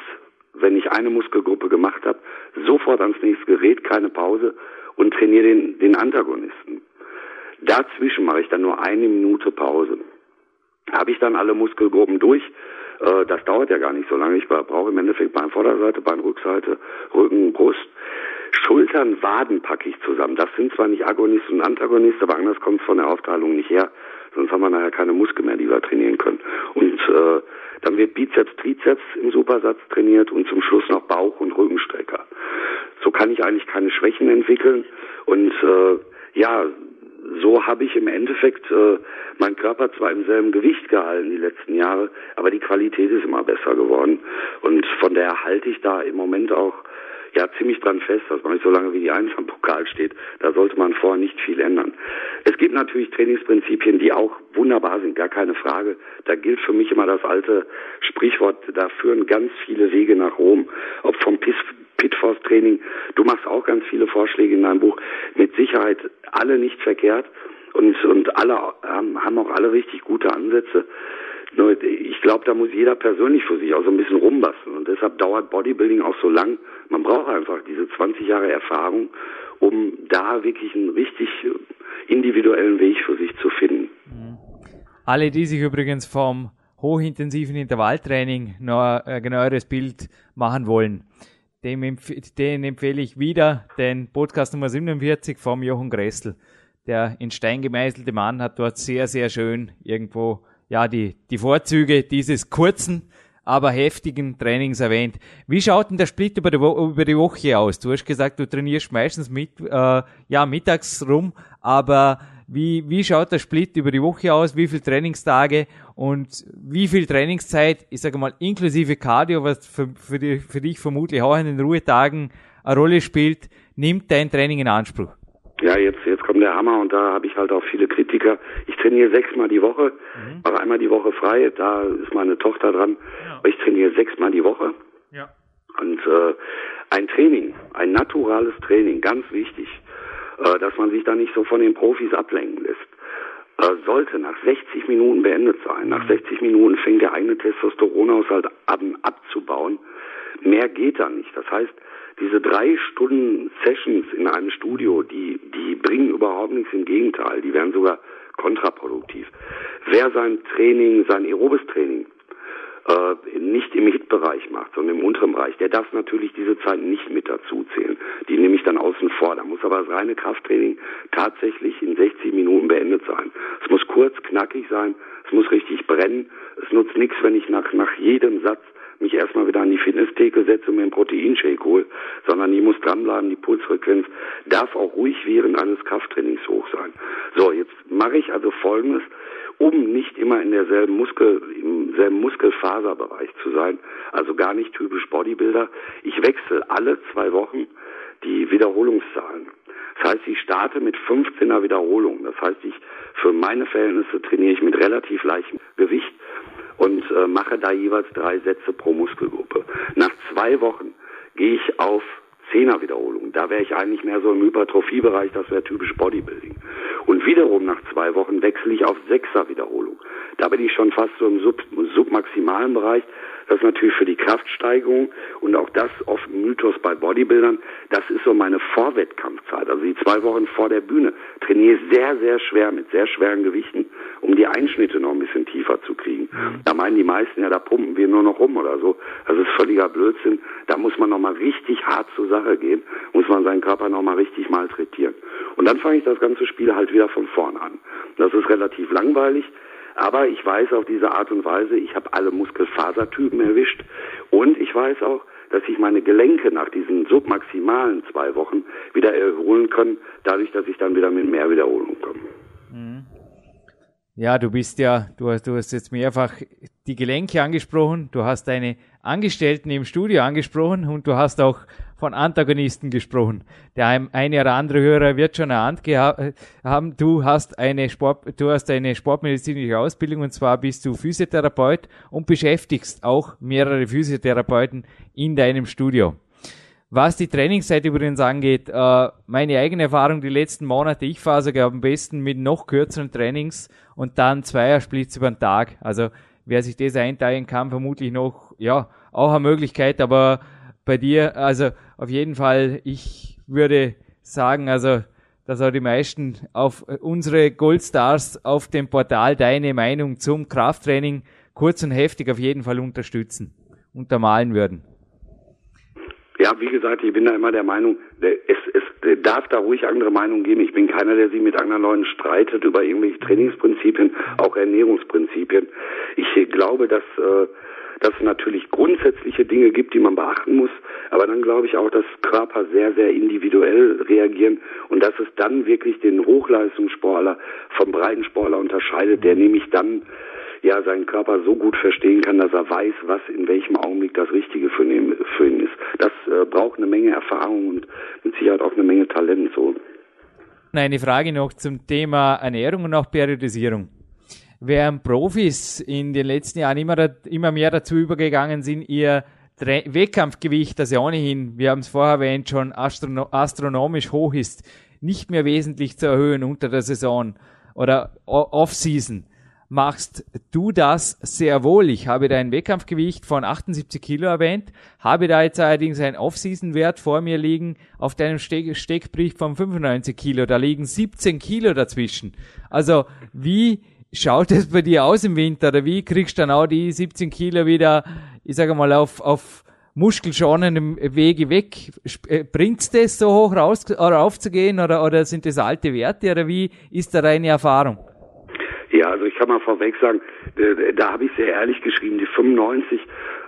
wenn ich eine Muskelgruppe gemacht habe, sofort ans nächste Gerät, keine Pause und trainiere den, den Antagonisten. Dazwischen mache ich dann nur eine Minute Pause. Habe ich dann alle Muskelgruppen durch? Äh, das dauert ja gar nicht so lange. Ich brauche im Endeffekt Beinvorderseite, Beinrückseite, Rücken, Brust. Schultern, Waden packe ich zusammen. Das sind zwar nicht Agonist und Antagonist, aber anders kommt es von der Aufteilung nicht her. Sonst haben wir nachher keine Muskeln mehr, die wir trainieren können. Und äh, dann wird Bizeps, Trizeps im Supersatz trainiert und zum Schluss noch Bauch- und Rückenstrecker. So kann ich eigentlich keine Schwächen entwickeln. Und äh, ja, so habe ich im Endeffekt äh, meinen Körper zwar im selben Gewicht gehalten die letzten Jahre, aber die Qualität ist immer besser geworden. Und von daher halte ich da im Moment auch ja ziemlich dran fest, dass man nicht so lange wie die Eins am Pokal steht. Da sollte man vorher nicht viel ändern. Es gibt natürlich Trainingsprinzipien, die auch wunderbar sind, gar keine Frage. Da gilt für mich immer das alte Sprichwort, da führen ganz viele Wege nach Rom. Ob vom Pitforce Training, du machst auch ganz viele Vorschläge in deinem Buch, mit Sicherheit alle nicht verkehrt und, und alle haben, haben auch alle richtig gute Ansätze. Ich glaube, da muss jeder persönlich für sich auch so ein bisschen rumbasteln. Und deshalb dauert Bodybuilding auch so lang. Man braucht einfach diese 20 Jahre Erfahrung, um da wirklich einen richtig individuellen Weg für sich zu finden.
Alle, die sich übrigens vom hochintensiven Intervalltraining noch ein genaueres Bild machen wollen, dem empf den empfehle ich wieder den Podcast Nummer 47 vom Jochen Gressel. Der in Stein gemeißelte Mann hat dort sehr, sehr schön irgendwo ja, die, die Vorzüge dieses kurzen, aber heftigen Trainings erwähnt. Wie schaut denn der Split über die, Wo über die Woche aus? Du hast gesagt, du trainierst meistens mit, äh, ja, mittags rum, aber wie, wie schaut der Split über die Woche aus? Wie viele Trainingstage und wie viel Trainingszeit, ich sage mal, inklusive Cardio, was für, für, die, für dich vermutlich auch in den Ruhetagen eine Rolle spielt, nimmt dein Training in Anspruch?
Ja, jetzt, jetzt kommt der Hammer und da habe ich halt auch viele Kritiker. Ich trainiere sechsmal die Woche, mhm. mache einmal die Woche frei, da ist meine Tochter dran. Ja. Aber ich trainiere sechsmal die Woche. Ja. Und äh, ein Training, ein naturales Training, ganz wichtig, äh, dass man sich da nicht so von den Profis ablenken lässt äh, sollte nach 60 Minuten beendet sein. Nach 60 mhm. Minuten fängt der eigene Testosteronhaushalt an abzubauen. Mehr geht da nicht. Das heißt, diese drei Stunden Sessions in einem Studio, die, die bringen überhaupt nichts. Im Gegenteil, die werden sogar kontraproduktiv. Wer sein Training, sein aerobes Training äh, nicht im Hitbereich macht, sondern im unteren Bereich, der darf natürlich diese Zeit nicht mit dazu zählen. Die nehme ich dann außen vor. Da muss aber das reine Krafttraining tatsächlich in 60 Minuten beendet sein. Es muss kurz, knackig sein, es muss richtig brennen. Es nutzt nichts, wenn ich nach, nach jedem Satz mich erstmal wieder an die Fitnesstheke setze und mir einen Proteinshake hole, sondern die muss dranbleiben, die Pulsfrequenz darf auch ruhig während eines Krafttrainings hoch sein. So, jetzt mache ich also Folgendes um nicht immer in derselben Muskel, im selben Muskelfaserbereich zu sein, also gar nicht typisch Bodybuilder. Ich wechsle alle zwei Wochen die Wiederholungszahlen. Das heißt, ich starte mit 15er Wiederholungen. Das heißt, ich für meine Verhältnisse trainiere ich mit relativ leichtem Gewicht und äh, mache da jeweils drei Sätze pro Muskelgruppe. Nach zwei Wochen gehe ich auf Zehner Wiederholungen. Da wäre ich eigentlich mehr so im Hypertrophiebereich, das wäre typisch Bodybuilding. Und wiederum nach zwei Wochen wechsle ich auf Sechser Wiederholung. Da bin ich schon fast so im Sub submaximalen Bereich. Das ist natürlich für die Kraftsteigerung und auch das oft ein Mythos bei Bodybuildern. Das ist so meine Vorwettkampfzeit. Also die zwei Wochen vor der Bühne trainiere ich sehr, sehr schwer mit sehr schweren Gewichten, um die Einschnitte noch ein bisschen tiefer zu kriegen. Mhm. Da meinen die meisten ja, da pumpen wir nur noch rum oder so. Das ist völliger Blödsinn. Da muss man nochmal richtig hart zur Sache gehen, muss man seinen Körper nochmal richtig malträtieren. Und dann fange ich das ganze Spiel halt wieder von vorn an. Das ist relativ langweilig. Aber ich weiß auf diese Art und Weise, ich habe alle Muskelfasertypen erwischt und ich weiß auch, dass sich meine Gelenke nach diesen submaximalen zwei Wochen wieder erholen können, dadurch, dass ich dann wieder mit mehr Wiederholung komme. Mhm.
Ja, du bist ja, du hast, du hast jetzt mehrfach die Gelenke angesprochen, du hast deine Angestellten im Studio angesprochen und du hast auch von Antagonisten gesprochen. Der eine oder andere Hörer wird schon erahnt haben, du hast eine Sport, du hast eine sportmedizinische Ausbildung und zwar bist du Physiotherapeut und beschäftigst auch mehrere Physiotherapeuten in deinem Studio. Was die Trainingszeit übrigens angeht, äh, meine eigene Erfahrung die letzten Monate, ich fahre sogar am besten mit noch kürzeren Trainings und dann Zweiersplits über den Tag. Also wer sich das einteilen kann, vermutlich noch, ja, auch eine Möglichkeit, aber bei dir, also auf jeden Fall, ich würde sagen, also, dass auch die meisten auf unsere Goldstars auf dem Portal deine Meinung zum Krafttraining kurz und heftig auf jeden Fall unterstützen, untermalen würden.
Ja, wie gesagt, ich bin da immer der Meinung, es, es darf da ruhig andere Meinungen geben. Ich bin keiner, der sich mit anderen Leuten streitet über irgendwelche Trainingsprinzipien, auch Ernährungsprinzipien. Ich glaube, dass äh, dass es natürlich grundsätzliche Dinge gibt, die man beachten muss, aber dann glaube ich auch, dass Körper sehr, sehr individuell reagieren und dass es dann wirklich den Hochleistungssportler vom Breitensportler unterscheidet, der nämlich dann ja seinen Körper so gut verstehen kann, dass er weiß, was in welchem Augenblick das Richtige für ihn, für ihn ist. Das äh, braucht eine Menge Erfahrung und mit Sicherheit auch eine Menge Talent. So.
Eine Frage noch zum Thema Ernährung und auch Periodisierung während Profis in den letzten Jahren immer, immer mehr dazu übergegangen sind, ihr Wettkampfgewicht, das ja ohnehin, wir haben es vorher erwähnt, schon astrono astronomisch hoch ist, nicht mehr wesentlich zu erhöhen unter der Saison oder Off-Season. Machst du das sehr wohl? Ich habe da ein Wettkampfgewicht von 78 Kilo erwähnt, habe da jetzt allerdings einen Off-Season-Wert vor mir liegen auf deinem Ste Steckbrief von 95 Kilo. Da liegen 17 Kilo dazwischen. Also wie schaut es bei dir aus im Winter? Oder wie kriegst du dann auch die 17 Kilo wieder, ich sage mal, auf, auf muskelschonendem Wege weg? Äh, Bringt's das so hoch raus, oder aufzugehen oder, oder sind das alte Werte oder wie ist da deine Erfahrung?
Ja, also ich kann mal vorweg sagen, äh, da habe ich sehr ehrlich geschrieben, die 95,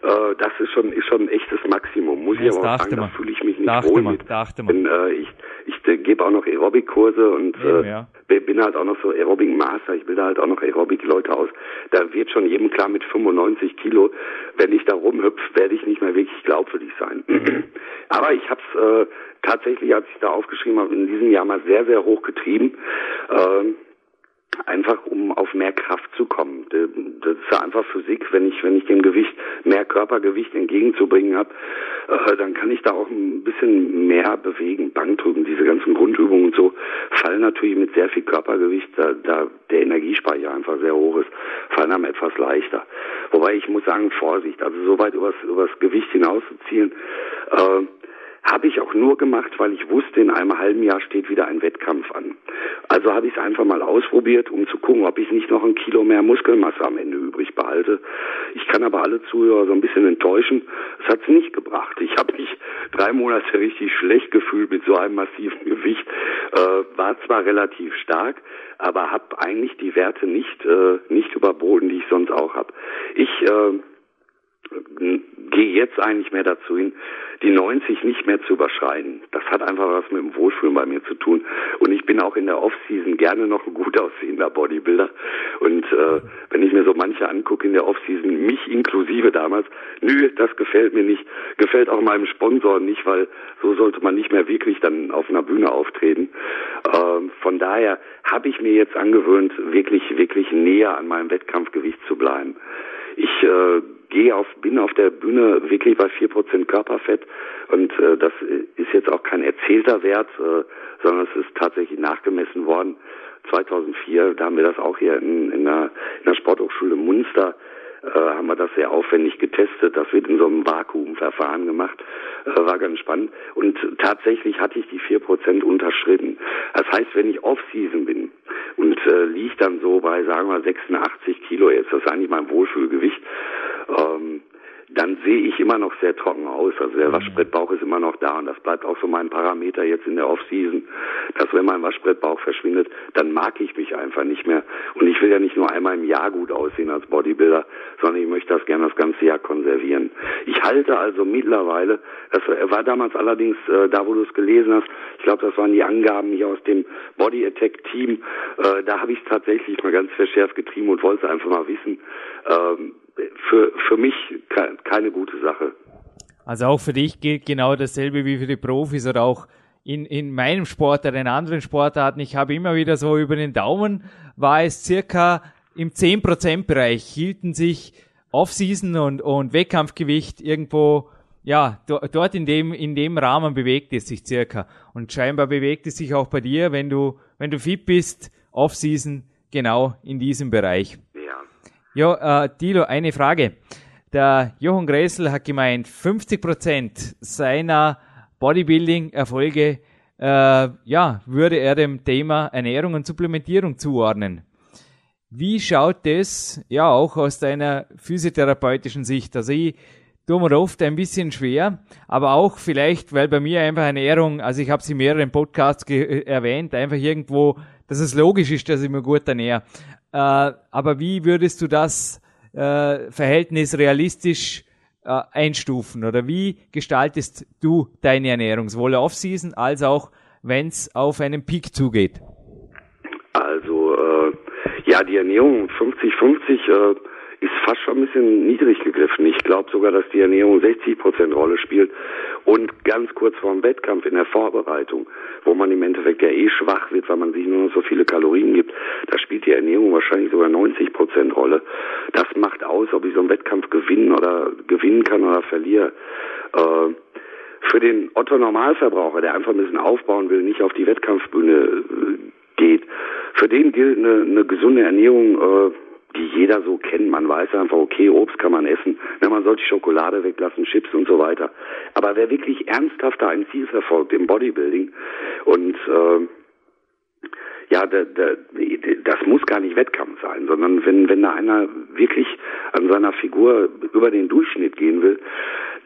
äh, das ist schon ist schon ein echtes Maximum. Muss das ich aber auch sagen, da fühle ich mich nicht dachte wohl man, mit. Dachte man. Denn, äh, ich ich äh, gebe auch noch Aerobic-Kurse und äh, ja. bin halt auch noch so Aerobic-Master. Ich bilde halt auch noch Aerobic-Leute aus. Da wird schon jedem klar mit 95 Kilo, wenn ich da rumhüpfe, werde ich nicht mehr wirklich glaubwürdig sein. aber ich habe es äh, tatsächlich, als ich da aufgeschrieben habe, in diesem Jahr mal sehr, sehr hoch getrieben. Äh, einfach um auf mehr Kraft zu kommen. Das ist ja einfach Physik. Wenn ich, wenn ich dem Gewicht mehr Körpergewicht entgegenzubringen habe, äh, dann kann ich da auch ein bisschen mehr bewegen. Bankdrücken, diese ganzen Grundübungen und so fallen natürlich mit sehr viel Körpergewicht, da, da der Energiespeicher einfach sehr hoch ist, fallen einem etwas leichter. Wobei ich muss sagen, Vorsicht, also so weit übers, übers Gewicht hinauszuziehen, äh, habe ich auch nur gemacht, weil ich wusste, in einem halben Jahr steht wieder ein Wettkampf an. Also habe ich es einfach mal ausprobiert, um zu gucken, ob ich nicht noch ein Kilo mehr Muskelmasse am Ende übrig behalte. Ich kann aber alle Zuhörer so ein bisschen enttäuschen. Es hat es nicht gebracht. Ich habe mich drei Monate richtig schlecht gefühlt mit so einem massiven Gewicht. Äh, war zwar relativ stark, aber habe eigentlich die Werte nicht äh, nicht überboten, die ich sonst auch habe. Ich äh, gehe jetzt eigentlich mehr dazu hin, die 90 nicht mehr zu überschreiten. Das hat einfach was mit dem Wohlfühlen bei mir zu tun. Und ich bin auch in der Off-Season gerne noch ein gut aussehender Bodybuilder. Und äh, wenn ich mir so manche angucke in der Off-Season, mich inklusive damals, nö, das gefällt mir nicht, gefällt auch meinem Sponsor nicht, weil so sollte man nicht mehr wirklich dann auf einer Bühne auftreten. Ähm, von daher habe ich mir jetzt angewöhnt, wirklich, wirklich näher an meinem Wettkampfgewicht zu bleiben. Ich äh, gehe auf, bin auf der Bühne wirklich bei vier Prozent Körperfett und äh, das ist jetzt auch kein erzählter Wert, äh, sondern es ist tatsächlich nachgemessen worden. 2004, da haben wir das auch hier in, in, der, in der Sporthochschule Munster haben wir das sehr aufwendig getestet. Das wird in so einem Vakuumverfahren gemacht. Äh, war ganz spannend. Und tatsächlich hatte ich die vier Prozent unterschritten. Das heißt, wenn ich Off-Season bin und äh, liege dann so bei, sagen wir, 86 Kilo, jetzt das ist eigentlich mein Wohlfühlgewicht, ähm, dann sehe ich immer noch sehr trocken aus. Also der mhm. Waschbrettbauch ist immer noch da und das bleibt auch so mein Parameter jetzt in der Off-Season, dass wenn mein Waschbrettbauch verschwindet, dann mag ich mich einfach nicht mehr. Und ich will ja nicht nur einmal im Jahr gut aussehen als Bodybuilder, sondern ich möchte das gerne das ganze Jahr konservieren. Ich halte also mittlerweile, das war damals allerdings, äh, da wo du es gelesen hast, ich glaube, das waren die Angaben hier aus dem Body Attack Team, äh, da habe ich es tatsächlich mal ganz verschärft getrieben und wollte einfach mal wissen, ähm, für, für mich keine gute Sache.
Also auch für dich gilt genau dasselbe wie für die Profis oder auch in, in meinem Sport oder in anderen Sportarten. Ich habe immer wieder so über den Daumen, war es circa im 10% Bereich, hielten sich Offseason und, und Wettkampfgewicht irgendwo, ja, dort in dem, in dem Rahmen bewegt es sich circa. Und scheinbar bewegt es sich auch bei dir, wenn du, wenn du fit bist, Offseason genau in diesem Bereich. Ja, äh, Dilo, eine Frage. Der Jochen Gressel hat gemeint, 50% seiner Bodybuilding-Erfolge äh, ja, würde er dem Thema Ernährung und Supplementierung zuordnen. Wie schaut das ja auch aus deiner physiotherapeutischen Sicht? Also ich tue mir oft ein bisschen schwer, aber auch vielleicht, weil bei mir einfach Ernährung, also ich habe sie in mehreren Podcasts erwähnt, einfach irgendwo, dass es logisch ist, dass ich mir gut ernähre. Äh, aber wie würdest du das äh, Verhältnis realistisch äh, einstufen? Oder wie gestaltest du deine Ernährung, sowohl Off-Season als auch, wenn es auf einen Peak zugeht?
Also, äh, ja, die Ernährung 50-50 äh, ist fast schon ein bisschen niedrig gegriffen. Ich glaube sogar, dass die Ernährung 60 Prozent Rolle spielt. Und ganz kurz vor dem Wettkampf in der Vorbereitung, wo man im Endeffekt ja eh schwach wird, weil man sich nur noch so viele Kalorien gibt, da spielt die Ernährung wahrscheinlich sogar 90 Prozent Rolle. Das macht aus, ob ich so einen Wettkampf gewinnen oder gewinnen kann oder verliere. Äh, für den Otto Normalverbraucher, der einfach ein bisschen aufbauen will, nicht auf die Wettkampfbühne äh, geht, für den gilt eine, eine gesunde Ernährung äh, die jeder so kennt. Man weiß einfach, okay, Obst kann man essen, ne, man sollte Schokolade weglassen, Chips und so weiter. Aber wer wirklich ernsthaft da ein Ziel verfolgt im Bodybuilding und äh, ja, der, der, das muss gar nicht Wettkampf sein, sondern wenn, wenn da einer wirklich an seiner Figur über den Durchschnitt gehen will,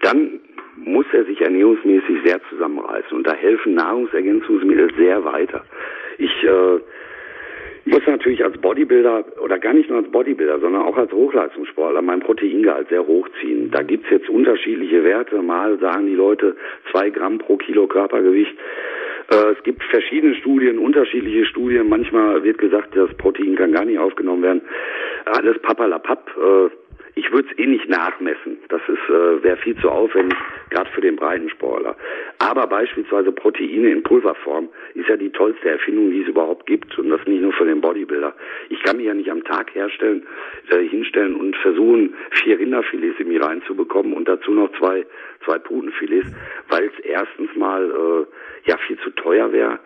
dann muss er sich ernährungsmäßig sehr zusammenreißen. Und da helfen Nahrungsergänzungsmittel sehr weiter. Ich äh, muss natürlich als Bodybuilder oder gar nicht nur als Bodybuilder, sondern auch als Hochleistungssportler mein Proteingehalt sehr hoch ziehen. Da gibt's jetzt unterschiedliche Werte. Mal sagen die Leute zwei Gramm pro Kilo Körpergewicht. Äh, es gibt verschiedene Studien, unterschiedliche Studien. Manchmal wird gesagt, das Protein kann gar nicht aufgenommen werden. Alles papalapap. Ich würde es eh nicht nachmessen. Das ist äh, wäre viel zu aufwendig, gerade für den Breitensportler. Aber beispielsweise Proteine in Pulverform ist ja die tollste Erfindung, die es überhaupt gibt. Und das nicht nur für den Bodybuilder. Ich kann mich ja nicht am Tag herstellen, äh, hinstellen und versuchen, vier Rinderfilets in mich reinzubekommen und dazu noch zwei, zwei Putenfilets, weil es erstens mal äh, ja viel zu teuer wäre.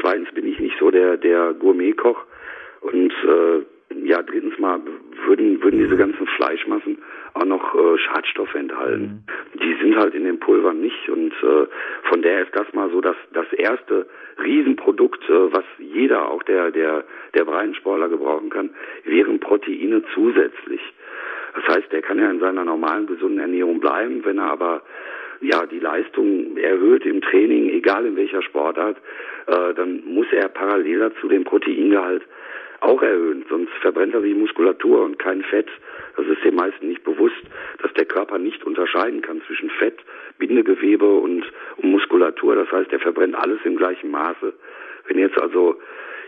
Zweitens bin ich nicht so der, der Gourmetkoch. Und äh, ja, drittens mal würden, würden diese ganzen Fleischmassen auch noch äh, Schadstoffe enthalten. Mhm. Die sind halt in den Pulvern nicht und äh, von daher ist das mal so das, das erste Riesenprodukt, äh, was jeder, auch der, der, der Breitensportler gebrauchen kann, wären Proteine zusätzlich. Das heißt, er kann ja in seiner normalen gesunden Ernährung bleiben, wenn er aber ja die Leistung erhöht im Training, egal in welcher Sportart, äh, dann muss er parallel dazu den Proteingehalt auch erhöhen, sonst verbrennt er sich Muskulatur und kein Fett. Das ist den meisten nicht bewusst, dass der Körper nicht unterscheiden kann zwischen Fett, Bindegewebe und, Muskulatur. Das heißt, er verbrennt alles im gleichen Maße. Wenn jetzt also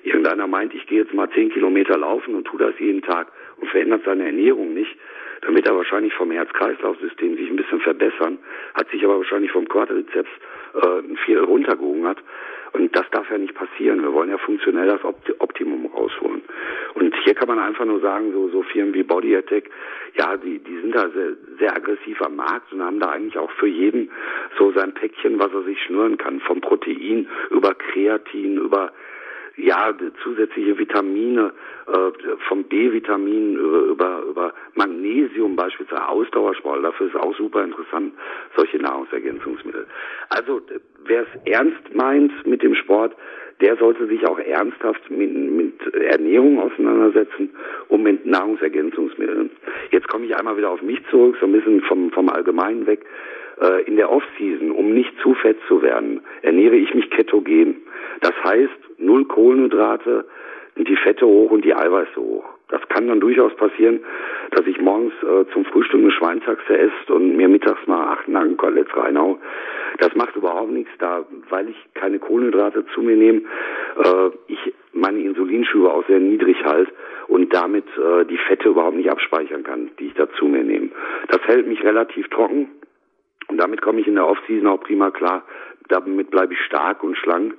irgendeiner meint, ich gehe jetzt mal zehn Kilometer laufen und tue das jeden Tag und verändert seine Ernährung nicht, dann wird er wahrscheinlich vom Herz-Kreislauf-System sich ein bisschen verbessern, hat sich aber wahrscheinlich vom Quadrizeps äh, viel runtergehungert. Und das darf ja nicht passieren. Wir wollen ja funktionell das Optimum rausholen. Und hier kann man einfach nur sagen, so, so Firmen wie Body Attack, ja, die, die sind da sehr, sehr aggressiv am Markt und haben da eigentlich auch für jeden so sein Päckchen, was er sich schnüren kann. Vom Protein über Kreatin, über ja, zusätzliche Vitamine, äh, vom B-Vitamin über, über, Magnesium beispielsweise, Ausdauersport, dafür ist auch super interessant, solche Nahrungsergänzungsmittel. Also, wer es ernst meint mit dem Sport, der sollte sich auch ernsthaft mit, mit Ernährung auseinandersetzen und mit Nahrungsergänzungsmitteln. Jetzt komme ich einmal wieder auf mich zurück, so ein bisschen vom, vom Allgemeinen weg. Äh, in der Off-Season, um nicht zu fett zu werden, ernähre ich mich ketogen. Das heißt, null Kohlenhydrate, die Fette hoch und die Eiweiße hoch. Das kann dann durchaus passieren, dass ich morgens äh, zum Frühstück eine Schweinshaxe esse und mir mittags mal acht Nackenkoteletts reinhau. Das macht überhaupt nichts da, weil ich keine Kohlenhydrate zu mir nehme. Äh, ich meine Insulinschübe auch sehr niedrig halt und damit äh, die Fette überhaupt nicht abspeichern kann, die ich da zu mir nehme. Das hält mich relativ trocken und damit komme ich in der Offseason auch prima klar. Damit bleibe ich stark und schlank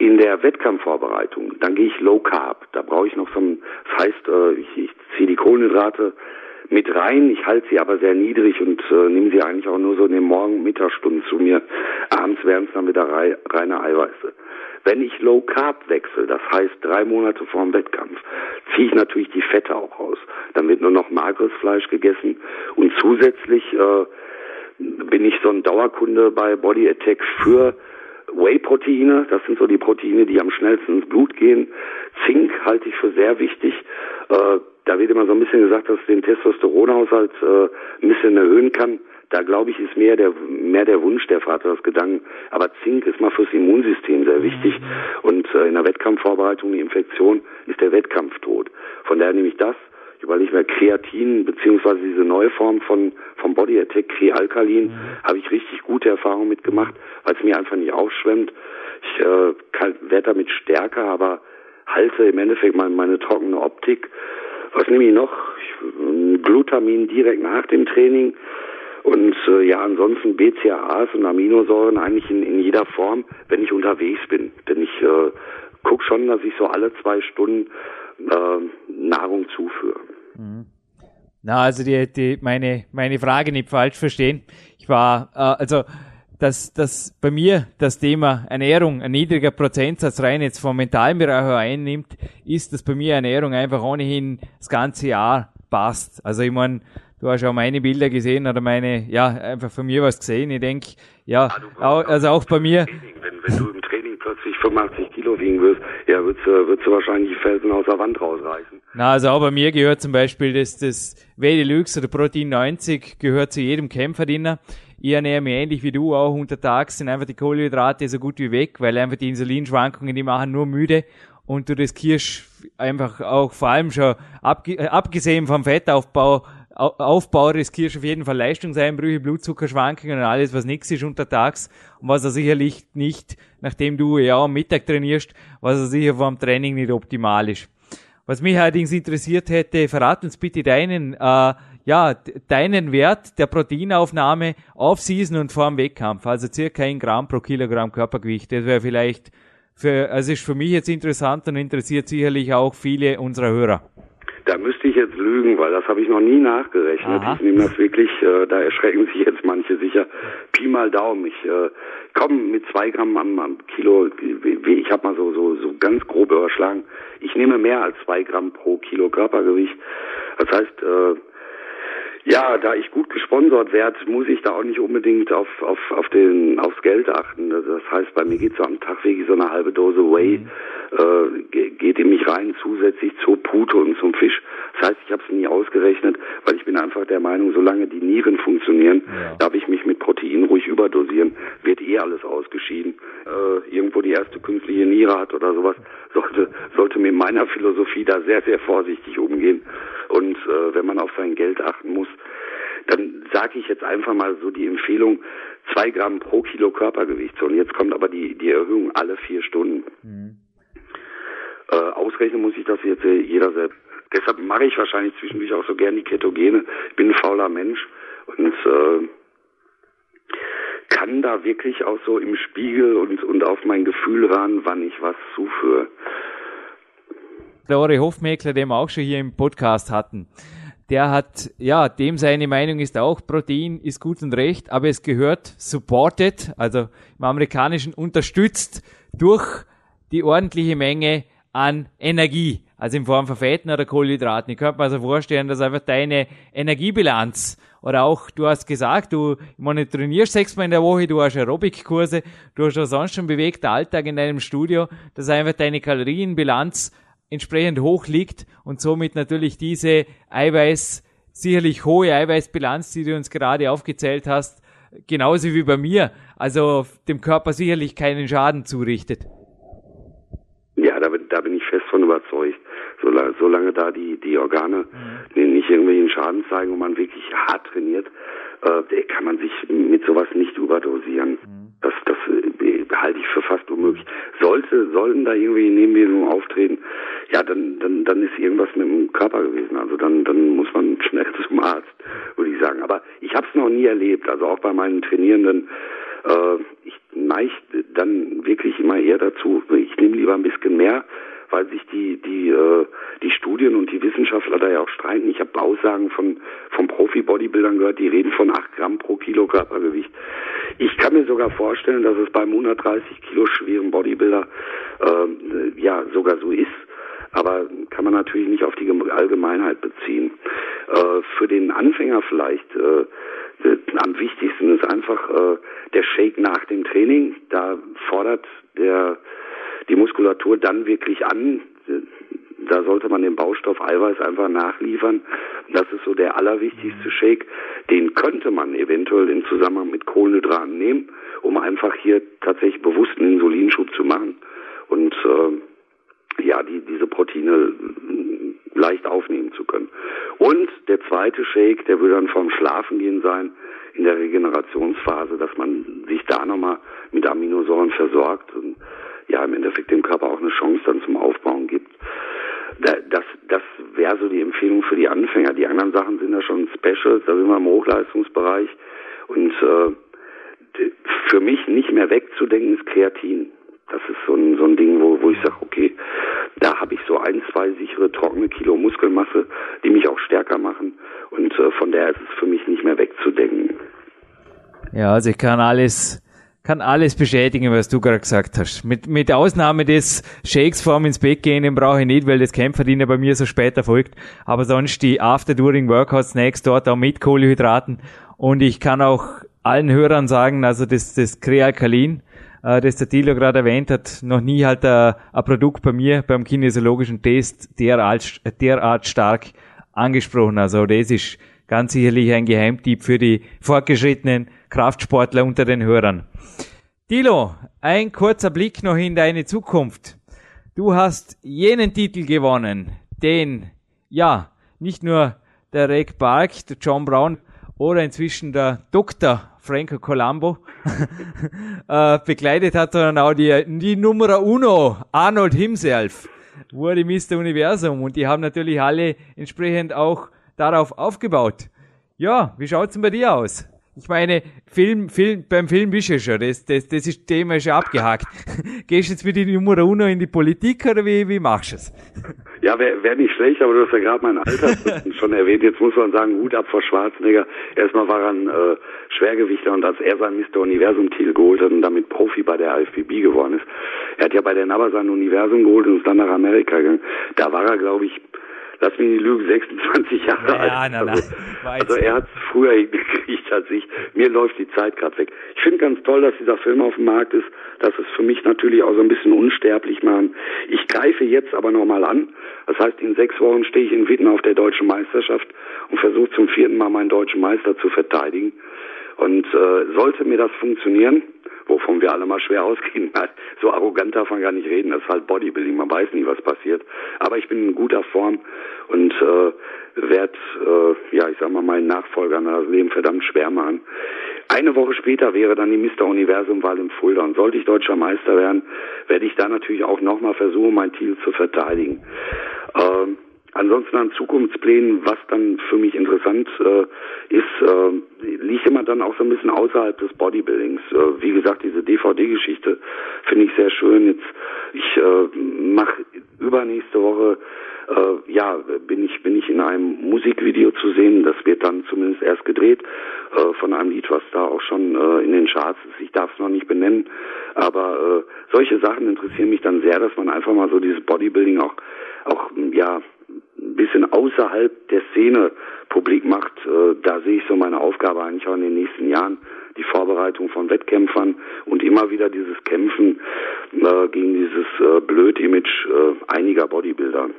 in der Wettkampfvorbereitung, dann gehe ich Low Carb. Da brauche ich noch so ein, das heißt, äh, ich, ich ziehe die Kohlenhydrate mit rein, ich halte sie aber sehr niedrig und äh, nehme sie eigentlich auch nur so in den Morgen, Mittagsstunden zu mir. Abends werden es dann wieder rei reine Eiweiße. Wenn ich Low Carb wechsle, das heißt drei Monate vor dem Wettkampf, ziehe ich natürlich die Fette auch raus. Dann wird nur noch mageres Fleisch gegessen und zusätzlich äh, bin ich so ein Dauerkunde bei Body Attack für Whey-Proteine, das sind so die Proteine, die am schnellsten ins Blut gehen. Zink halte ich für sehr wichtig. Äh, da wird immer so ein bisschen gesagt, dass den Testosteronhaushalt äh, ein bisschen erhöhen kann. Da glaube ich, ist mehr der mehr der Wunsch der Vater das Gedanken. Aber Zink ist mal fürs Immunsystem sehr wichtig. Mhm. Und äh, in der Wettkampfvorbereitung, die Infektion, ist der Wettkampf tot. Von daher nehme ich das ich überlege mir Kreatin, beziehungsweise diese neue Form von, vom Body Attack, Krealkalin, mhm. habe ich richtig gute Erfahrungen mitgemacht, weil es mir einfach nicht aufschwemmt. Ich äh, werde damit stärker, aber halte im Endeffekt meine, meine trockene Optik. Was nehme ich noch? Ich, Glutamin direkt nach dem Training. Und äh, ja, ansonsten BCAAs und Aminosäuren eigentlich in, in jeder Form, wenn ich unterwegs bin. Denn ich äh, gucke schon, dass ich so alle zwei Stunden Nahrung zuführe. Mhm.
Na, also die, die, meine, meine Frage nicht falsch verstehen. Ich war, äh, also dass, dass bei mir das Thema Ernährung ein niedriger Prozentsatz rein jetzt vom mentalen Bereich einnimmt, ist, dass bei mir Ernährung einfach ohnehin das ganze Jahr passt. Also ich meine, du hast auch meine Bilder gesehen oder meine, ja, einfach von mir was gesehen. Ich denke, ja, ah, also auch bei mir.
Wenn, wenn du im Training plötzlich 85 Kilo wiegen wirst, ja, würdest würdest du wahrscheinlich die Felsen aus der Wand rausreißen.
Na, also auch bei mir gehört zum Beispiel das, das W-Deluxe oder Protein 90 gehört zu jedem Kämpferdiener. Ich ernähre mich ähnlich wie du auch untertags sind einfach die Kohlenhydrate so gut wie weg, weil einfach die Insulinschwankungen, die machen nur müde und du riskierst einfach auch vor allem schon abgesehen vom Fettaufbau Aufbau riskierst auf jeden Fall Leistungseinbrüche, Blutzuckerschwankungen und alles, was nichts ist untertags und was er sicherlich nicht, nachdem du ja am Mittag trainierst, was er sicher vor dem Training nicht optimal ist. Was mich allerdings interessiert hätte, verrat uns bitte deinen, äh, ja, deinen Wert der Proteinaufnahme auf Season und vor dem Wettkampf, also circa ein Gramm pro Kilogramm Körpergewicht. Das wäre vielleicht für, also ist für mich jetzt interessant und interessiert sicherlich auch viele unserer Hörer.
Da müsste ich jetzt lügen, weil das habe ich noch nie nachgerechnet. Aha. Ich nehme das wirklich, äh, da erschrecken sich jetzt manche sicher. Pi mal Daumen. Ich äh, komme mit zwei Gramm am, am Kilo, ich habe mal so, so, so ganz grob überschlagen. Ich nehme mehr als zwei Gramm pro Kilo Körpergewicht. Das heißt, äh, ja, da ich gut gesponsert werde, muss ich da auch nicht unbedingt auf, auf, auf den, aufs Geld achten. Das heißt, bei mir geht so am Tag wirklich so eine halbe Dose Whey, mhm. äh, geht in mich rein, zusätzlich zur Pute und zum Fisch. Das heißt, ich habe es nie ausgerechnet, weil ich bin einfach der Meinung, solange die Nieren funktionieren, ja. darf ich mich mit Protein ruhig überdosieren, wird eh alles ausgeschieden. Äh, irgendwo die erste künstliche Niere hat oder sowas, sollte, sollte mit meiner Philosophie da sehr, sehr vorsichtig umgehen. Und äh, wenn man auf sein Geld achten muss, dann sage ich jetzt einfach mal so die Empfehlung, zwei Gramm pro Kilo Körpergewicht. So, und jetzt kommt aber die, die Erhöhung alle vier Stunden. Mhm. Äh, ausrechnen muss ich das jetzt jeder selbst. Deshalb mache ich wahrscheinlich zwischendurch auch so gern die Ketogene. Ich bin ein fauler Mensch und äh, kann da wirklich auch so im Spiegel und, und auf mein Gefühl ran, wann ich was zuführe
der Ori Hofmeckler, den wir auch schon hier im Podcast hatten, der hat, ja, dem seine Meinung ist auch, Protein ist gut und recht, aber es gehört supported, also im Amerikanischen unterstützt durch die ordentliche Menge an Energie, also in Form von Fetten oder Kohlenhydraten. Ich könnte mir also vorstellen, dass einfach deine Energiebilanz oder auch, du hast gesagt, du, trainierst sechsmal in der Woche, du hast Aerobic-Kurse, du hast auch sonst schon bewegter Alltag in deinem Studio, dass einfach deine Kalorienbilanz entsprechend hoch liegt und somit natürlich diese Eiweiß, sicherlich hohe Eiweißbilanz, die du uns gerade aufgezählt hast, genauso wie bei mir, also dem Körper sicherlich keinen Schaden zurichtet.
Ja, da bin, da bin ich fest von überzeugt. Solange, solange da die, die Organe mhm. nicht irgendwelchen Schaden zeigen und man wirklich hart trainiert, äh, kann man sich mit sowas nicht überdosieren. Mhm. Das, das äh, halte ich für fast unmöglich. Sollte, sollten da irgendwie Nebenwirkungen auftreten, ja, dann, dann, dann ist irgendwas mit dem Körper gewesen. Also dann, dann muss man schnell zum Arzt, würde ich sagen. Aber ich habe es noch nie erlebt. Also auch bei meinen Trainierenden, äh, ich neige dann wirklich immer eher dazu, ich nehme lieber ein bisschen mehr, weil sich die die äh, die Studien und die Wissenschaftler da ja auch streiten. Ich habe Aussagen von von Profi-Bodybuildern gehört, die reden von 8 Gramm pro Kilo Körpergewicht. Ich kann mir sogar vorstellen, dass es beim 130 Kilo schweren Bodybuilder äh, ja sogar so ist. Aber kann man natürlich nicht auf die Allgemeinheit beziehen. Äh, für den Anfänger vielleicht äh, am wichtigsten ist einfach äh, der Shake nach dem Training. Da fordert der die Muskulatur dann wirklich an. Da sollte man den Baustoff Eiweiß einfach nachliefern. Das ist so der allerwichtigste Shake. Den könnte man eventuell in Zusammenhang mit Kohlenhydraten nehmen, um einfach hier tatsächlich bewusst einen Insulinschub zu machen und äh, ja, die, diese Proteine leicht aufnehmen zu können. Und der zweite Shake, der würde dann vom Schlafengehen sein, in der Regenerationsphase, dass man sich da nochmal mit Aminosäuren versorgt und ja im Endeffekt dem Körper auch eine Chance dann zum Aufbauen gibt. Das, das wäre so die Empfehlung für die Anfänger. Die anderen Sachen sind ja schon Specials, da sind wir im Hochleistungsbereich. Und äh, für mich nicht mehr wegzudenken ist Kreatin. Das ist so ein, so ein Ding, wo, wo ich sage, okay, da habe ich so ein, zwei sichere, trockene Kilo Muskelmasse, die mich auch stärker machen. Und äh, von daher ist es für mich nicht mehr wegzudenken.
Ja, also ich kann alles kann alles beschädigen, was du gerade gesagt hast. Mit, mit Ausnahme des Shakes vorm ins Bett gehen, den brauche ich nicht, weil das Kämpferdiener bei mir so spät erfolgt. Aber sonst die After-During-Workout-Snacks dort auch mit Kohlehydraten. Und ich kann auch allen Hörern sagen, also das, das Krealkalin, äh, das der Thilo gerade erwähnt hat, noch nie halt ein, ein Produkt bei mir beim kinesiologischen Test derart, derart stark angesprochen. Also das ist ganz sicherlich ein Geheimtipp für die fortgeschrittenen Kraftsportler unter den Hörern. Dilo, ein kurzer Blick noch in deine Zukunft. Du hast jenen Titel gewonnen, den, ja, nicht nur der Rick Park, der John Brown oder inzwischen der Dr. Franco Colombo äh, begleitet hat, sondern auch die, die Nummer Uno, Arnold himself, wurde Mr. Universum und die haben natürlich alle entsprechend auch darauf aufgebaut. Ja, wie schaut's denn bei dir aus? Ich meine, Film, Film, beim Film bist du schon, das, das, das ist Thema schon abgehakt. Gehst du jetzt mit die Nummer uno in die Politik oder wie, wie machst du es?
Ja, wäre wär nicht schlecht, aber du hast ja gerade mein Alter schon erwähnt. Jetzt muss man sagen, Hut ab vor Schwarzenegger. Erstmal war er ein äh, Schwergewichter und als er sein Mr. Universum-Titel geholt hat und damit Profi bei der IFBB geworden ist. Er hat ja bei der NABA sein Universum geholt und ist dann nach Amerika gegangen. Da war er, glaube ich, lass mich nicht lügen, 26 Jahre ja, alt. Ja, na, also, also er hat es früher hingekriegt als ich. Mir läuft die Zeit gerade weg. Ich finde ganz toll, dass dieser Film auf dem Markt ist, dass es für mich natürlich auch so ein bisschen unsterblich machen. Ich greife jetzt aber nochmal an. Das heißt, in sechs Wochen stehe ich in Witten auf der deutschen Meisterschaft und versuche zum vierten Mal meinen deutschen Meister zu verteidigen. Und äh, sollte mir das funktionieren, wovon wir alle mal schwer ausgehen. So arrogant darf man gar nicht reden. Das ist halt Bodybuilding. Man weiß nie, was passiert. Aber ich bin in guter Form und äh, werde, äh, ja, ich sag mal, meinen Nachfolgern das Leben verdammt schwer machen. Eine Woche später wäre dann die Mr. Universum-Wahl im Fulda. Und sollte ich deutscher Meister werden, werde ich da natürlich auch nochmal versuchen, mein Titel zu verteidigen. Ähm, Ansonsten an Zukunftsplänen, was dann für mich interessant äh, ist, äh, liegt immer dann auch so ein bisschen außerhalb des Bodybuildings. Äh, wie gesagt, diese DVD-Geschichte finde ich sehr schön. Jetzt ich äh, mache übernächste Woche äh, ja bin ich bin ich in einem Musikvideo zu sehen. Das wird dann zumindest erst gedreht äh, von einem Lied, was da auch schon äh, in den Charts ist. Ich darf es noch nicht benennen, aber äh, solche Sachen interessieren mich dann sehr, dass man einfach mal so dieses Bodybuilding auch auch ja ein bisschen außerhalb der Szene publik macht, äh, da sehe ich so meine Aufgabe eigentlich auch in den nächsten Jahren, die Vorbereitung von Wettkämpfern und immer wieder dieses Kämpfen äh, gegen dieses äh, Blöd-Image äh, einiger Bodybuilder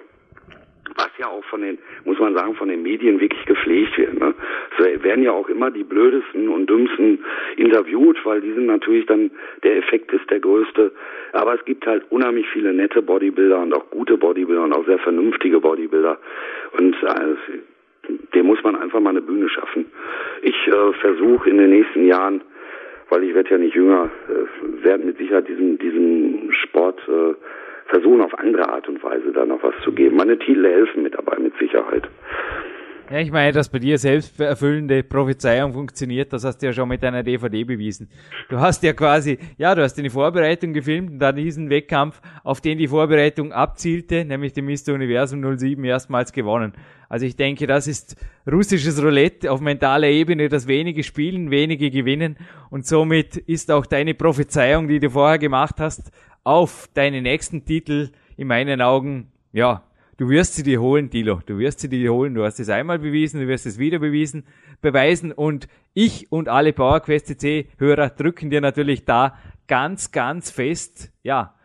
was ja auch von den, muss man sagen, von den Medien wirklich gepflegt wird. Ne? So werden ja auch immer die blödesten und dümmsten interviewt, weil die sind natürlich dann, der Effekt ist der größte. Aber es gibt halt unheimlich viele nette Bodybuilder und auch gute Bodybuilder und auch sehr vernünftige Bodybuilder. Und äh, dem muss man einfach mal eine Bühne schaffen. Ich äh, versuche in den nächsten Jahren, weil ich werde ja nicht jünger, äh, werde mit Sicherheit diesen, diesen Sport äh, versuchen auf andere Art und Weise da noch was zu geben. Meine Titel helfen mit dabei mit Sicherheit.
Ja, ich meine, dass bei dir selbsterfüllende Prophezeiung funktioniert, das hast du ja schon mit deiner DVD bewiesen. Du hast ja quasi, ja, du hast eine Vorbereitung gefilmt und dann diesen Wettkampf, auf den die Vorbereitung abzielte, nämlich den Mr. Universum 07 erstmals gewonnen. Also ich denke, das ist russisches Roulette auf mentaler Ebene, dass wenige spielen, wenige gewinnen und somit ist auch deine Prophezeiung, die du vorher gemacht hast, auf deinen nächsten Titel in meinen Augen, ja, du wirst sie dir holen, Dilo. Du wirst sie dir holen. Du hast es einmal bewiesen, du wirst es wieder bewiesen, beweisen. Und ich und alle PowerQuest CC Hörer drücken dir natürlich da ganz, ganz fest, ja,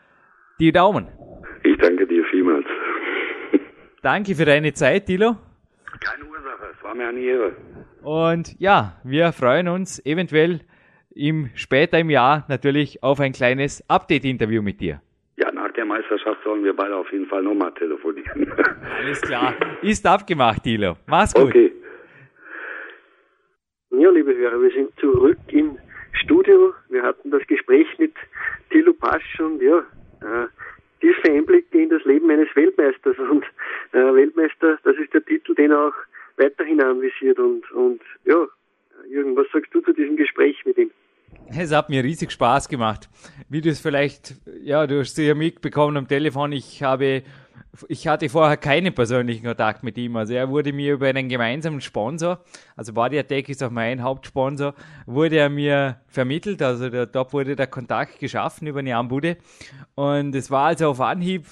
die Daumen.
Ich danke dir vielmals.
Danke für deine Zeit, Dilo.
Keine Ursache, es war mir eine Ehre.
Und ja, wir freuen uns eventuell im, später im Jahr natürlich auf ein kleines Update-Interview mit dir.
Ja, nach der Meisterschaft sollen wir beide auf jeden Fall nochmal telefonieren.
Alles klar. Ist abgemacht, Dilo. Mach's gut.
Okay. Ja, liebe Hörer, wir sind zurück im Studio. Wir hatten das Gespräch mit Thilo Pasch und ja, äh, tiefe Einblicke in das Leben eines Weltmeisters. Und äh, Weltmeister, das ist der Titel, den er auch weiterhin anvisiert. Und, und ja, Jürgen, was sagst du zu diesem Gespräch mit ihm?
Es hat mir riesig Spaß gemacht. Wie du es vielleicht, ja, du hast ja mitbekommen am Telefon, ich habe, ich hatte vorher keinen persönlichen Kontakt mit ihm. Also er wurde mir über einen gemeinsamen Sponsor, also Body ist auch mein Hauptsponsor, wurde er mir vermittelt. Also der, dort wurde der Kontakt geschaffen über eine Ambude. Und es war also auf Anhieb,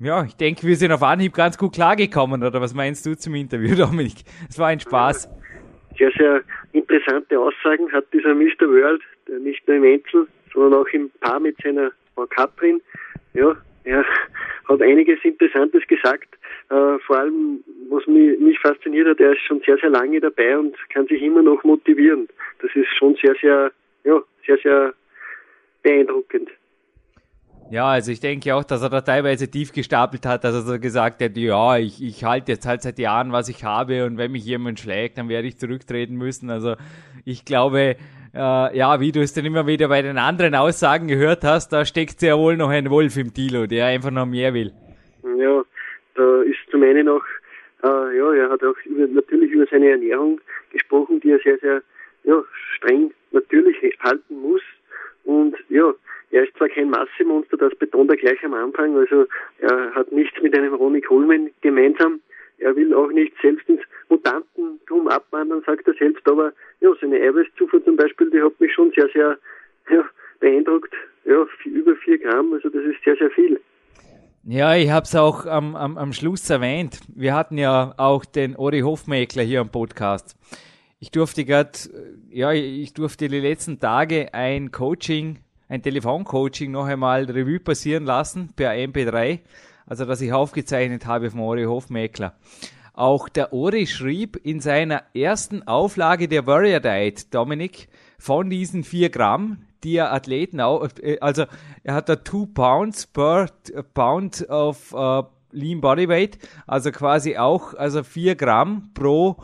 ja, ich denke, wir sind auf Anhieb ganz gut klargekommen, oder was meinst du zum Interview, Dominik? Es war ein Spaß.
Sehr, sehr interessante Aussagen hat dieser Mr. World, der nicht nur im Einzel, sondern auch im Paar mit seiner Frau Katrin. Ja, er hat einiges Interessantes gesagt. Äh, vor allem, was mich, mich fasziniert hat, er ist schon sehr, sehr lange dabei und kann sich immer noch motivieren. Das ist schon sehr, sehr, ja, sehr, sehr beeindruckend.
Ja, also ich denke auch, dass er da teilweise tief gestapelt hat, dass er so gesagt hat, ja, ich, ich halte jetzt halt seit Jahren, was ich habe und wenn mich jemand schlägt, dann werde ich zurücktreten müssen. Also ich glaube, äh, ja, wie du es dann immer wieder bei den anderen Aussagen gehört hast, da steckt sehr wohl noch ein Wolf im Tilo, der einfach noch mehr will.
Ja, da ist zum einen auch, äh, ja, er hat auch über, natürlich über seine Ernährung gesprochen, die er sehr, sehr ja, streng natürlich halten muss. Und ja, er ist zwar kein Massemonster, das betont er gleich am Anfang, also er hat nichts mit einem Ronnie Coleman gemeinsam. Er will auch nicht selbst ins Mutantentum abwandern, sagt er selbst, aber ja, seine Eiweißzufuhr zum Beispiel, die hat mich schon sehr, sehr ja, beeindruckt. Ja, über vier Gramm, also das ist sehr, sehr viel.
Ja, ich habe es auch am, am, am Schluss erwähnt. Wir hatten ja auch den Ori Hofmeckler hier am Podcast. Ich durfte gerade, ja, ich durfte die letzten Tage ein Coaching ein Telefoncoaching noch einmal Revue passieren lassen per MP3, also das ich aufgezeichnet habe vom Ori Hofmeckler. Auch der Ori schrieb in seiner ersten Auflage der Warrior Diet, Dominik, von diesen vier Gramm, die er Athleten, äh, also er hat da two pounds per pound of uh, lean body weight, also quasi auch, also vier Gramm pro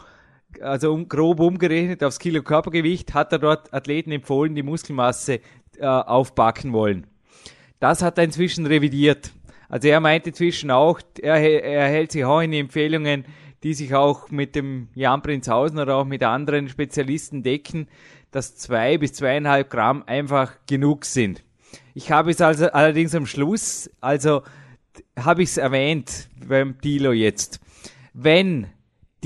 also um, grob umgerechnet aufs Kilo Körpergewicht, hat er dort Athleten empfohlen, die Muskelmasse äh, aufbacken wollen. Das hat er inzwischen revidiert. Also er meint inzwischen auch, er, er hält sich auch in die Empfehlungen, die sich auch mit dem Jan Prinzhausen oder auch mit anderen Spezialisten decken, dass zwei bis zweieinhalb Gramm einfach genug sind. Ich habe es also allerdings am Schluss, also habe ich es erwähnt beim Tilo jetzt. Wenn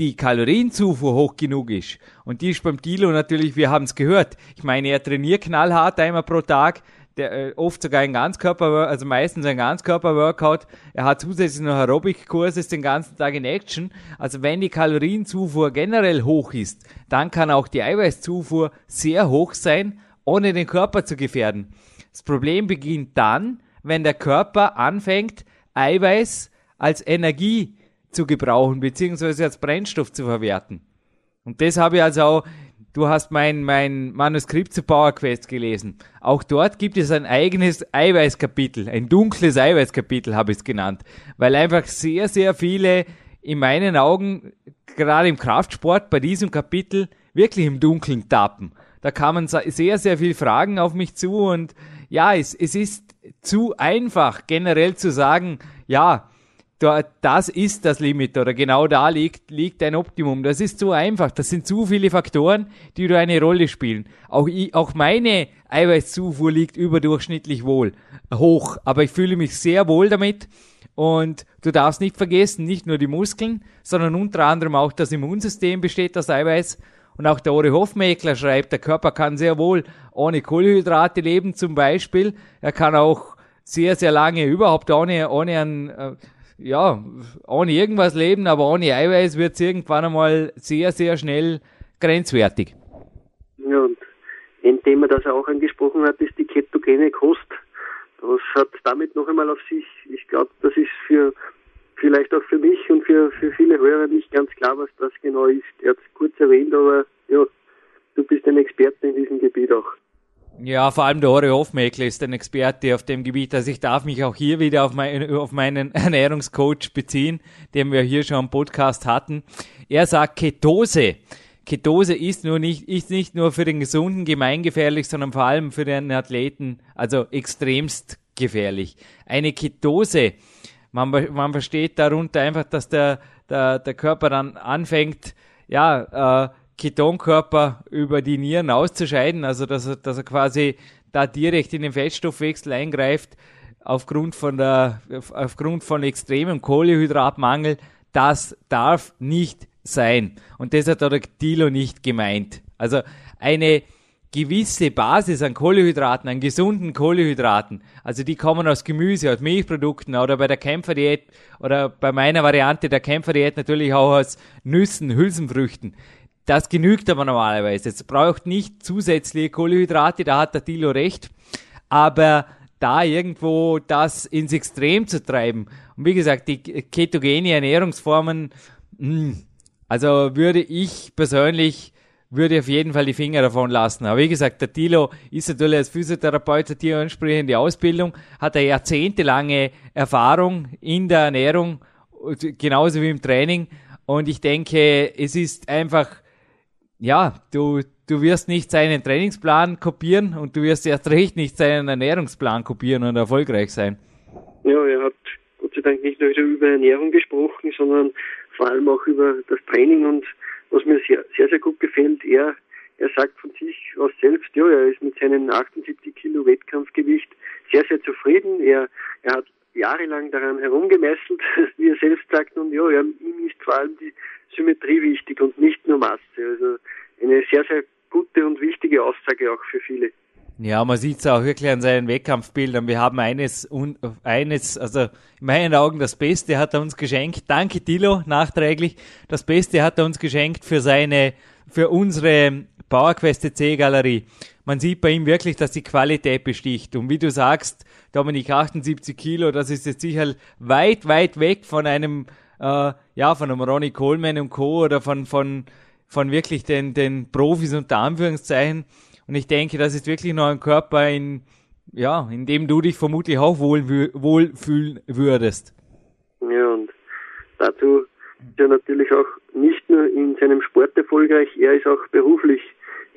die Kalorienzufuhr hoch genug ist. Und die ist beim Dilo natürlich, wir haben es gehört. Ich meine, er trainiert knallhart einmal pro Tag, der, äh, oft sogar ein Ganzkörper, also meistens ein Ganzkörper-Workout. Er hat zusätzlich noch Aerobic-Kurse, ist den ganzen Tag in Action. Also wenn die Kalorienzufuhr generell hoch ist, dann kann auch die Eiweißzufuhr sehr hoch sein, ohne den Körper zu gefährden. Das Problem beginnt dann, wenn der Körper anfängt, Eiweiß als Energie zu gebrauchen, beziehungsweise als Brennstoff zu verwerten. Und das habe ich also auch, du hast mein, mein Manuskript zu Power Quest gelesen. Auch dort gibt es ein eigenes Eiweißkapitel, ein dunkles Eiweißkapitel habe ich es genannt, weil einfach sehr, sehr viele in meinen Augen, gerade im Kraftsport, bei diesem Kapitel wirklich im Dunkeln tappen. Da kamen sehr, sehr viele Fragen auf mich zu und ja, es, es ist zu einfach generell zu sagen, ja, das ist das Limit oder genau da liegt, liegt ein Optimum. Das ist zu einfach. Das sind zu viele Faktoren, die da eine Rolle spielen. Auch, ich, auch meine Eiweißzufuhr liegt überdurchschnittlich wohl, hoch. Aber ich fühle mich sehr wohl damit. Und du darfst nicht vergessen, nicht nur die Muskeln, sondern unter anderem auch das Immunsystem besteht aus Eiweiß. Und auch der Ore Hofmeckler schreibt, der Körper kann sehr wohl ohne Kohlenhydrate leben zum Beispiel. Er kann auch sehr, sehr lange überhaupt ohne, ohne ein, äh, ja, ohne irgendwas leben, aber ohne Eiweiß wird es irgendwann einmal sehr, sehr schnell grenzwertig.
Ja, und ein Thema, das er auch angesprochen hat, ist die ketogene Kost. Das hat damit noch einmal auf sich, ich glaube, das ist für vielleicht auch für mich und für, für viele Hörer nicht ganz klar, was das genau ist. Er hat es kurz erwähnt, aber ja, du bist ein Experte in diesem Gebiet auch.
Ja, vor allem der Ore Hofmeckler ist ein Experte auf dem Gebiet. Also ich darf mich auch hier wieder auf, mein, auf meinen Ernährungscoach beziehen, den wir hier schon am Podcast hatten. Er sagt Ketose. Ketose ist nur nicht, ist nicht nur für den Gesunden gemeingefährlich, sondern vor allem für den Athleten, also extremst gefährlich. Eine Ketose, man, man versteht darunter einfach, dass der, der, der Körper dann anfängt, ja, äh, Ketonkörper über die Nieren auszuscheiden, also dass er, dass er quasi da direkt in den Fettstoffwechsel eingreift, aufgrund von der, aufgrund von extremem Kohlehydratmangel, das darf nicht sein. Und das hat der Dilo nicht gemeint. Also eine gewisse Basis an Kohlehydraten, an gesunden Kohlehydraten, also die kommen aus Gemüse, aus Milchprodukten oder bei der Kämpferdiät oder bei meiner Variante der Kämpferdiät natürlich auch aus Nüssen, Hülsenfrüchten. Das genügt aber normalerweise. Es braucht nicht zusätzliche Kohlenhydrate, da hat der Dilo recht. Aber da irgendwo das ins Extrem zu treiben. Und wie gesagt, die ketogene Ernährungsformen, hm, also würde ich persönlich würde auf jeden Fall die Finger davon lassen. Aber wie gesagt, der Tilo ist natürlich als Physiotherapeut hat hier entsprechende Ausbildung, hat eine jahrzehntelange Erfahrung in der Ernährung, genauso wie im Training. Und ich denke, es ist einfach, ja, du, du wirst nicht seinen Trainingsplan kopieren und du wirst erst recht nicht seinen Ernährungsplan kopieren und erfolgreich sein.
Ja, er hat Gott sei Dank nicht nur über Ernährung gesprochen, sondern vor allem auch über das Training und was mir sehr, sehr, sehr gut gefällt, er, er sagt von sich aus selbst, ja, er ist mit seinem 78 Kilo Wettkampfgewicht sehr, sehr zufrieden. Er, er hat jahrelang daran herumgemesselt, wie er selbst sagt, und ja, ihm ist vor allem die Symmetrie wichtig und nicht nur Masse. Also eine sehr, sehr gute und wichtige Aussage auch für viele.
Ja, man sieht es auch wirklich an seinen Wettkampfbildern. Wir haben eines, eines, also in meinen Augen das Beste hat er uns geschenkt. Danke Dilo, nachträglich. Das Beste hat er uns geschenkt für seine, für unsere PowerQuest C Galerie. Man sieht bei ihm wirklich, dass die Qualität besticht. Und wie du sagst, Dominik 78 Kilo, das ist jetzt sicher weit, weit weg von einem, äh, ja, von einem Ronnie Coleman und Co. oder von, von, von wirklich den, den Profis unter Anführungszeichen. Und ich denke, das ist wirklich noch ein Körper, in, ja, in dem du dich vermutlich auch wohl, wohl fühlen würdest.
Ja, und dazu ist er natürlich auch nicht nur in seinem Sport erfolgreich, er ist auch beruflich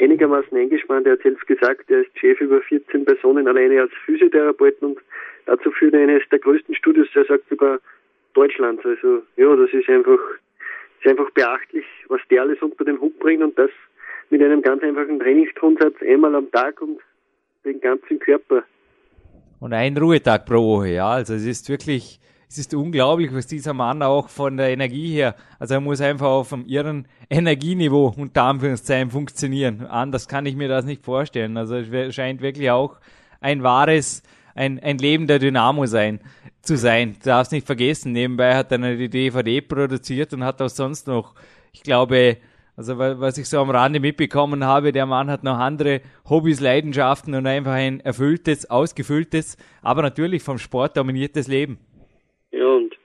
einigermaßen eingespannt. Er hat selbst gesagt, er ist Chef über 14 Personen alleine als Physiotherapeut und dazu führt er eines der größten Studios, er sagt sogar Deutschlands. Also ja, das ist einfach, ist einfach beachtlich, was der alles unter den Hut bringt und das mit einem ganz einfachen Trainingsgrundsatz einmal am Tag und den ganzen Körper.
Und ein Ruhetag pro Woche, ja. Also es ist wirklich, es ist unglaublich, was dieser Mann auch von der Energie her, also er muss einfach auf einem irren Energieniveau unter Anführungszeichen funktionieren. Anders kann ich mir das nicht vorstellen. Also es scheint wirklich auch ein wahres, ein, ein lebender Dynamo sein, zu sein. Du darfst nicht vergessen, nebenbei hat er eine DVD produziert und hat auch sonst noch, ich glaube, also was ich so am Rande mitbekommen habe, der Mann hat noch andere Hobbys, Leidenschaften und einfach ein erfülltes, ausgefülltes, aber natürlich vom Sport dominiertes Leben.
Ja, und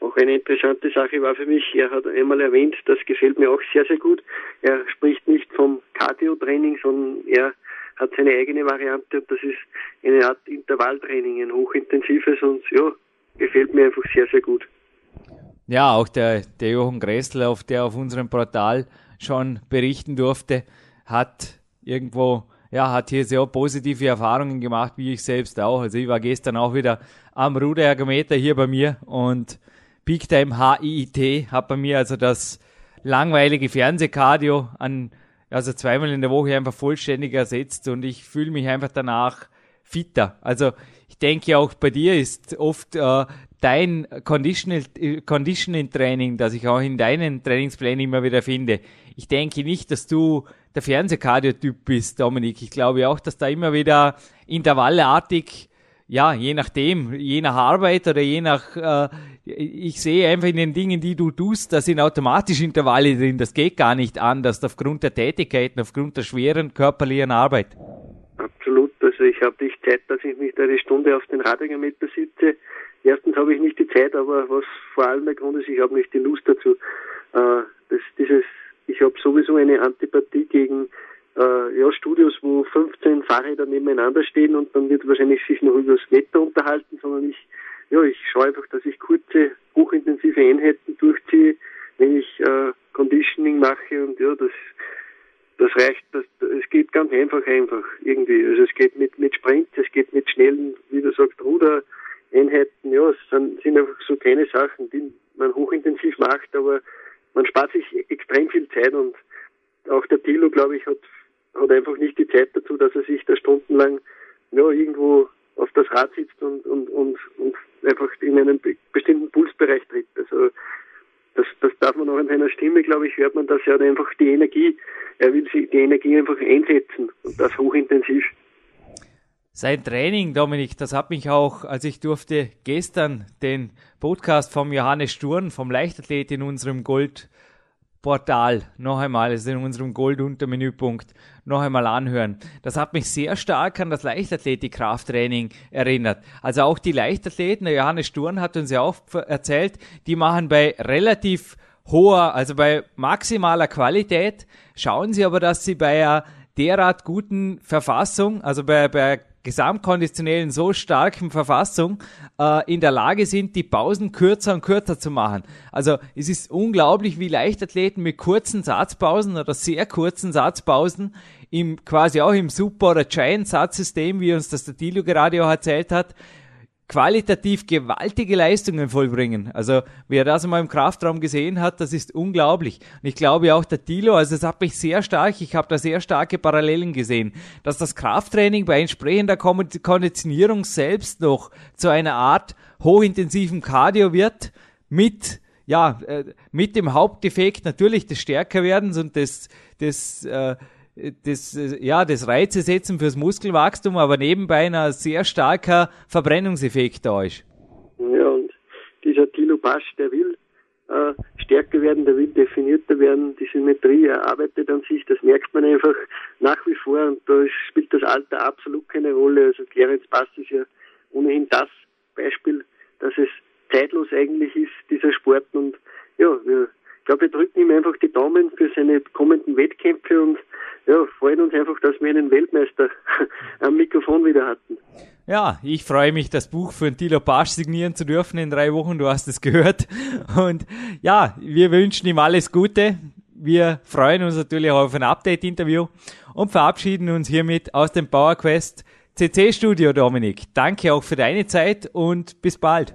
auch eine interessante Sache war für mich, er hat einmal erwähnt, das gefällt mir auch sehr, sehr gut. Er spricht nicht vom Cardio-Training, sondern er hat seine eigene Variante und das ist eine Art Intervalltraining, ein hochintensives und ja, gefällt mir einfach sehr, sehr gut.
Ja, auch der, der Jochen Gressel, auf der auf unserem Portal schon berichten durfte, hat irgendwo, ja, hat hier sehr positive Erfahrungen gemacht, wie ich selbst auch. Also ich war gestern auch wieder am Ruderergometer hier bei mir und Peak Time HIIT hat bei mir also das langweilige Fernsehkardio an, also zweimal in der Woche einfach vollständig ersetzt und ich fühle mich einfach danach fitter. Also ich denke auch bei dir ist oft äh, dein Conditioning Training, das ich auch in deinen Trainingsplänen immer wieder finde. Ich denke nicht, dass du der Fernsehkardiotyp bist, Dominik. Ich glaube auch, dass da immer wieder intervallartig, ja, je nachdem, je nach Arbeit oder je nach, äh, ich sehe einfach in den Dingen, die du tust, da sind automatisch Intervalle drin. Das geht gar nicht anders aufgrund der Tätigkeiten, aufgrund der schweren körperlichen Arbeit.
Absolut. Also ich habe nicht Zeit, dass ich mich da eine Stunde auf den Radiometer sitze. Erstens habe ich nicht die Zeit, aber was vor allem der Grund ist, ich habe nicht die Lust dazu. Äh, das, dieses ich habe sowieso eine Antipathie gegen äh, ja, Studios, wo 15 Fahrräder nebeneinander stehen und dann wird wahrscheinlich sich noch über das Wetter unterhalten, sondern ich, ja, ich schaue einfach, dass ich kurze, hochintensive Einheiten durchziehe, wenn ich äh, Conditioning mache und ja, das, das reicht, das, es geht ganz einfach einfach irgendwie. Also es geht mit, mit Sprints, es geht mit schnellen, wie du sagst, Rudereinheiten, ja, es sind, sind einfach so kleine Sachen, die man hochintensiv macht, aber man spart sich extrem viel Zeit und auch der Tilo, glaube ich, hat, hat einfach nicht die Zeit dazu, dass er sich da stundenlang ja, irgendwo auf das Rad sitzt und, und, und, und einfach in einen bestimmten Pulsbereich tritt. Also das, das darf man auch in seiner Stimme, glaube ich, hört man, dass er einfach die Energie, er will die Energie einfach einsetzen und das hochintensiv.
Sein Training, Dominik, das hat mich auch, als ich durfte gestern den Podcast vom Johannes Sturm, vom Leichtathlet in unserem Goldportal noch einmal, also in unserem Gold-Untermenüpunkt, noch einmal anhören. Das hat mich sehr stark an das Leichtathletik-Krafttraining erinnert. Also auch die Leichtathleten, der Johannes Sturm hat uns ja auch erzählt, die machen bei relativ hoher, also bei maximaler Qualität. Schauen Sie aber, dass Sie bei einer derart guten Verfassung, also bei, bei gesamtkonditionellen so starken Verfassung äh, in der Lage sind, die Pausen kürzer und kürzer zu machen. Also es ist unglaublich, wie Leichtathleten mit kurzen Satzpausen oder sehr kurzen Satzpausen im quasi auch im Super- oder Giant-Satzsystem, wie uns das der Tilio gerade auch erzählt hat, qualitativ gewaltige Leistungen vollbringen. Also wer das einmal im Kraftraum gesehen hat, das ist unglaublich. Und ich glaube auch der Tilo, also es hat mich sehr stark, ich habe da sehr starke Parallelen gesehen, dass das Krafttraining bei entsprechender Konditionierung selbst noch zu einer Art hochintensiven Cardio wird mit ja, äh, mit dem Hauptdefekt natürlich des Stärkerwerdens und des, des äh, das, ja, das Reize setzen fürs Muskelwachstum, aber nebenbei ein sehr starker Verbrennungseffekt da ist.
Ja, und dieser Tilo Pasch, der will äh, stärker werden, der will definierter werden, die Symmetrie erarbeitet an sich, das merkt man einfach nach wie vor und da spielt das Alter absolut keine Rolle. Also Clarence Pass ist ja ohnehin das Beispiel, dass es zeitlos eigentlich ist, dieser Sport und ja, wir glaube, wir drücken ihm einfach die Daumen für seine kommenden Wettkämpfe und ja, freuen uns einfach, dass wir einen Weltmeister am Mikrofon wieder hatten.
Ja, ich freue mich, das Buch für Thilo Pasch signieren zu dürfen in drei Wochen. Du hast es gehört. Und ja, wir wünschen ihm alles Gute. Wir freuen uns natürlich auf ein Update-Interview und verabschieden uns hiermit aus dem PowerQuest CC-Studio, Dominik. Danke auch für deine Zeit und bis bald.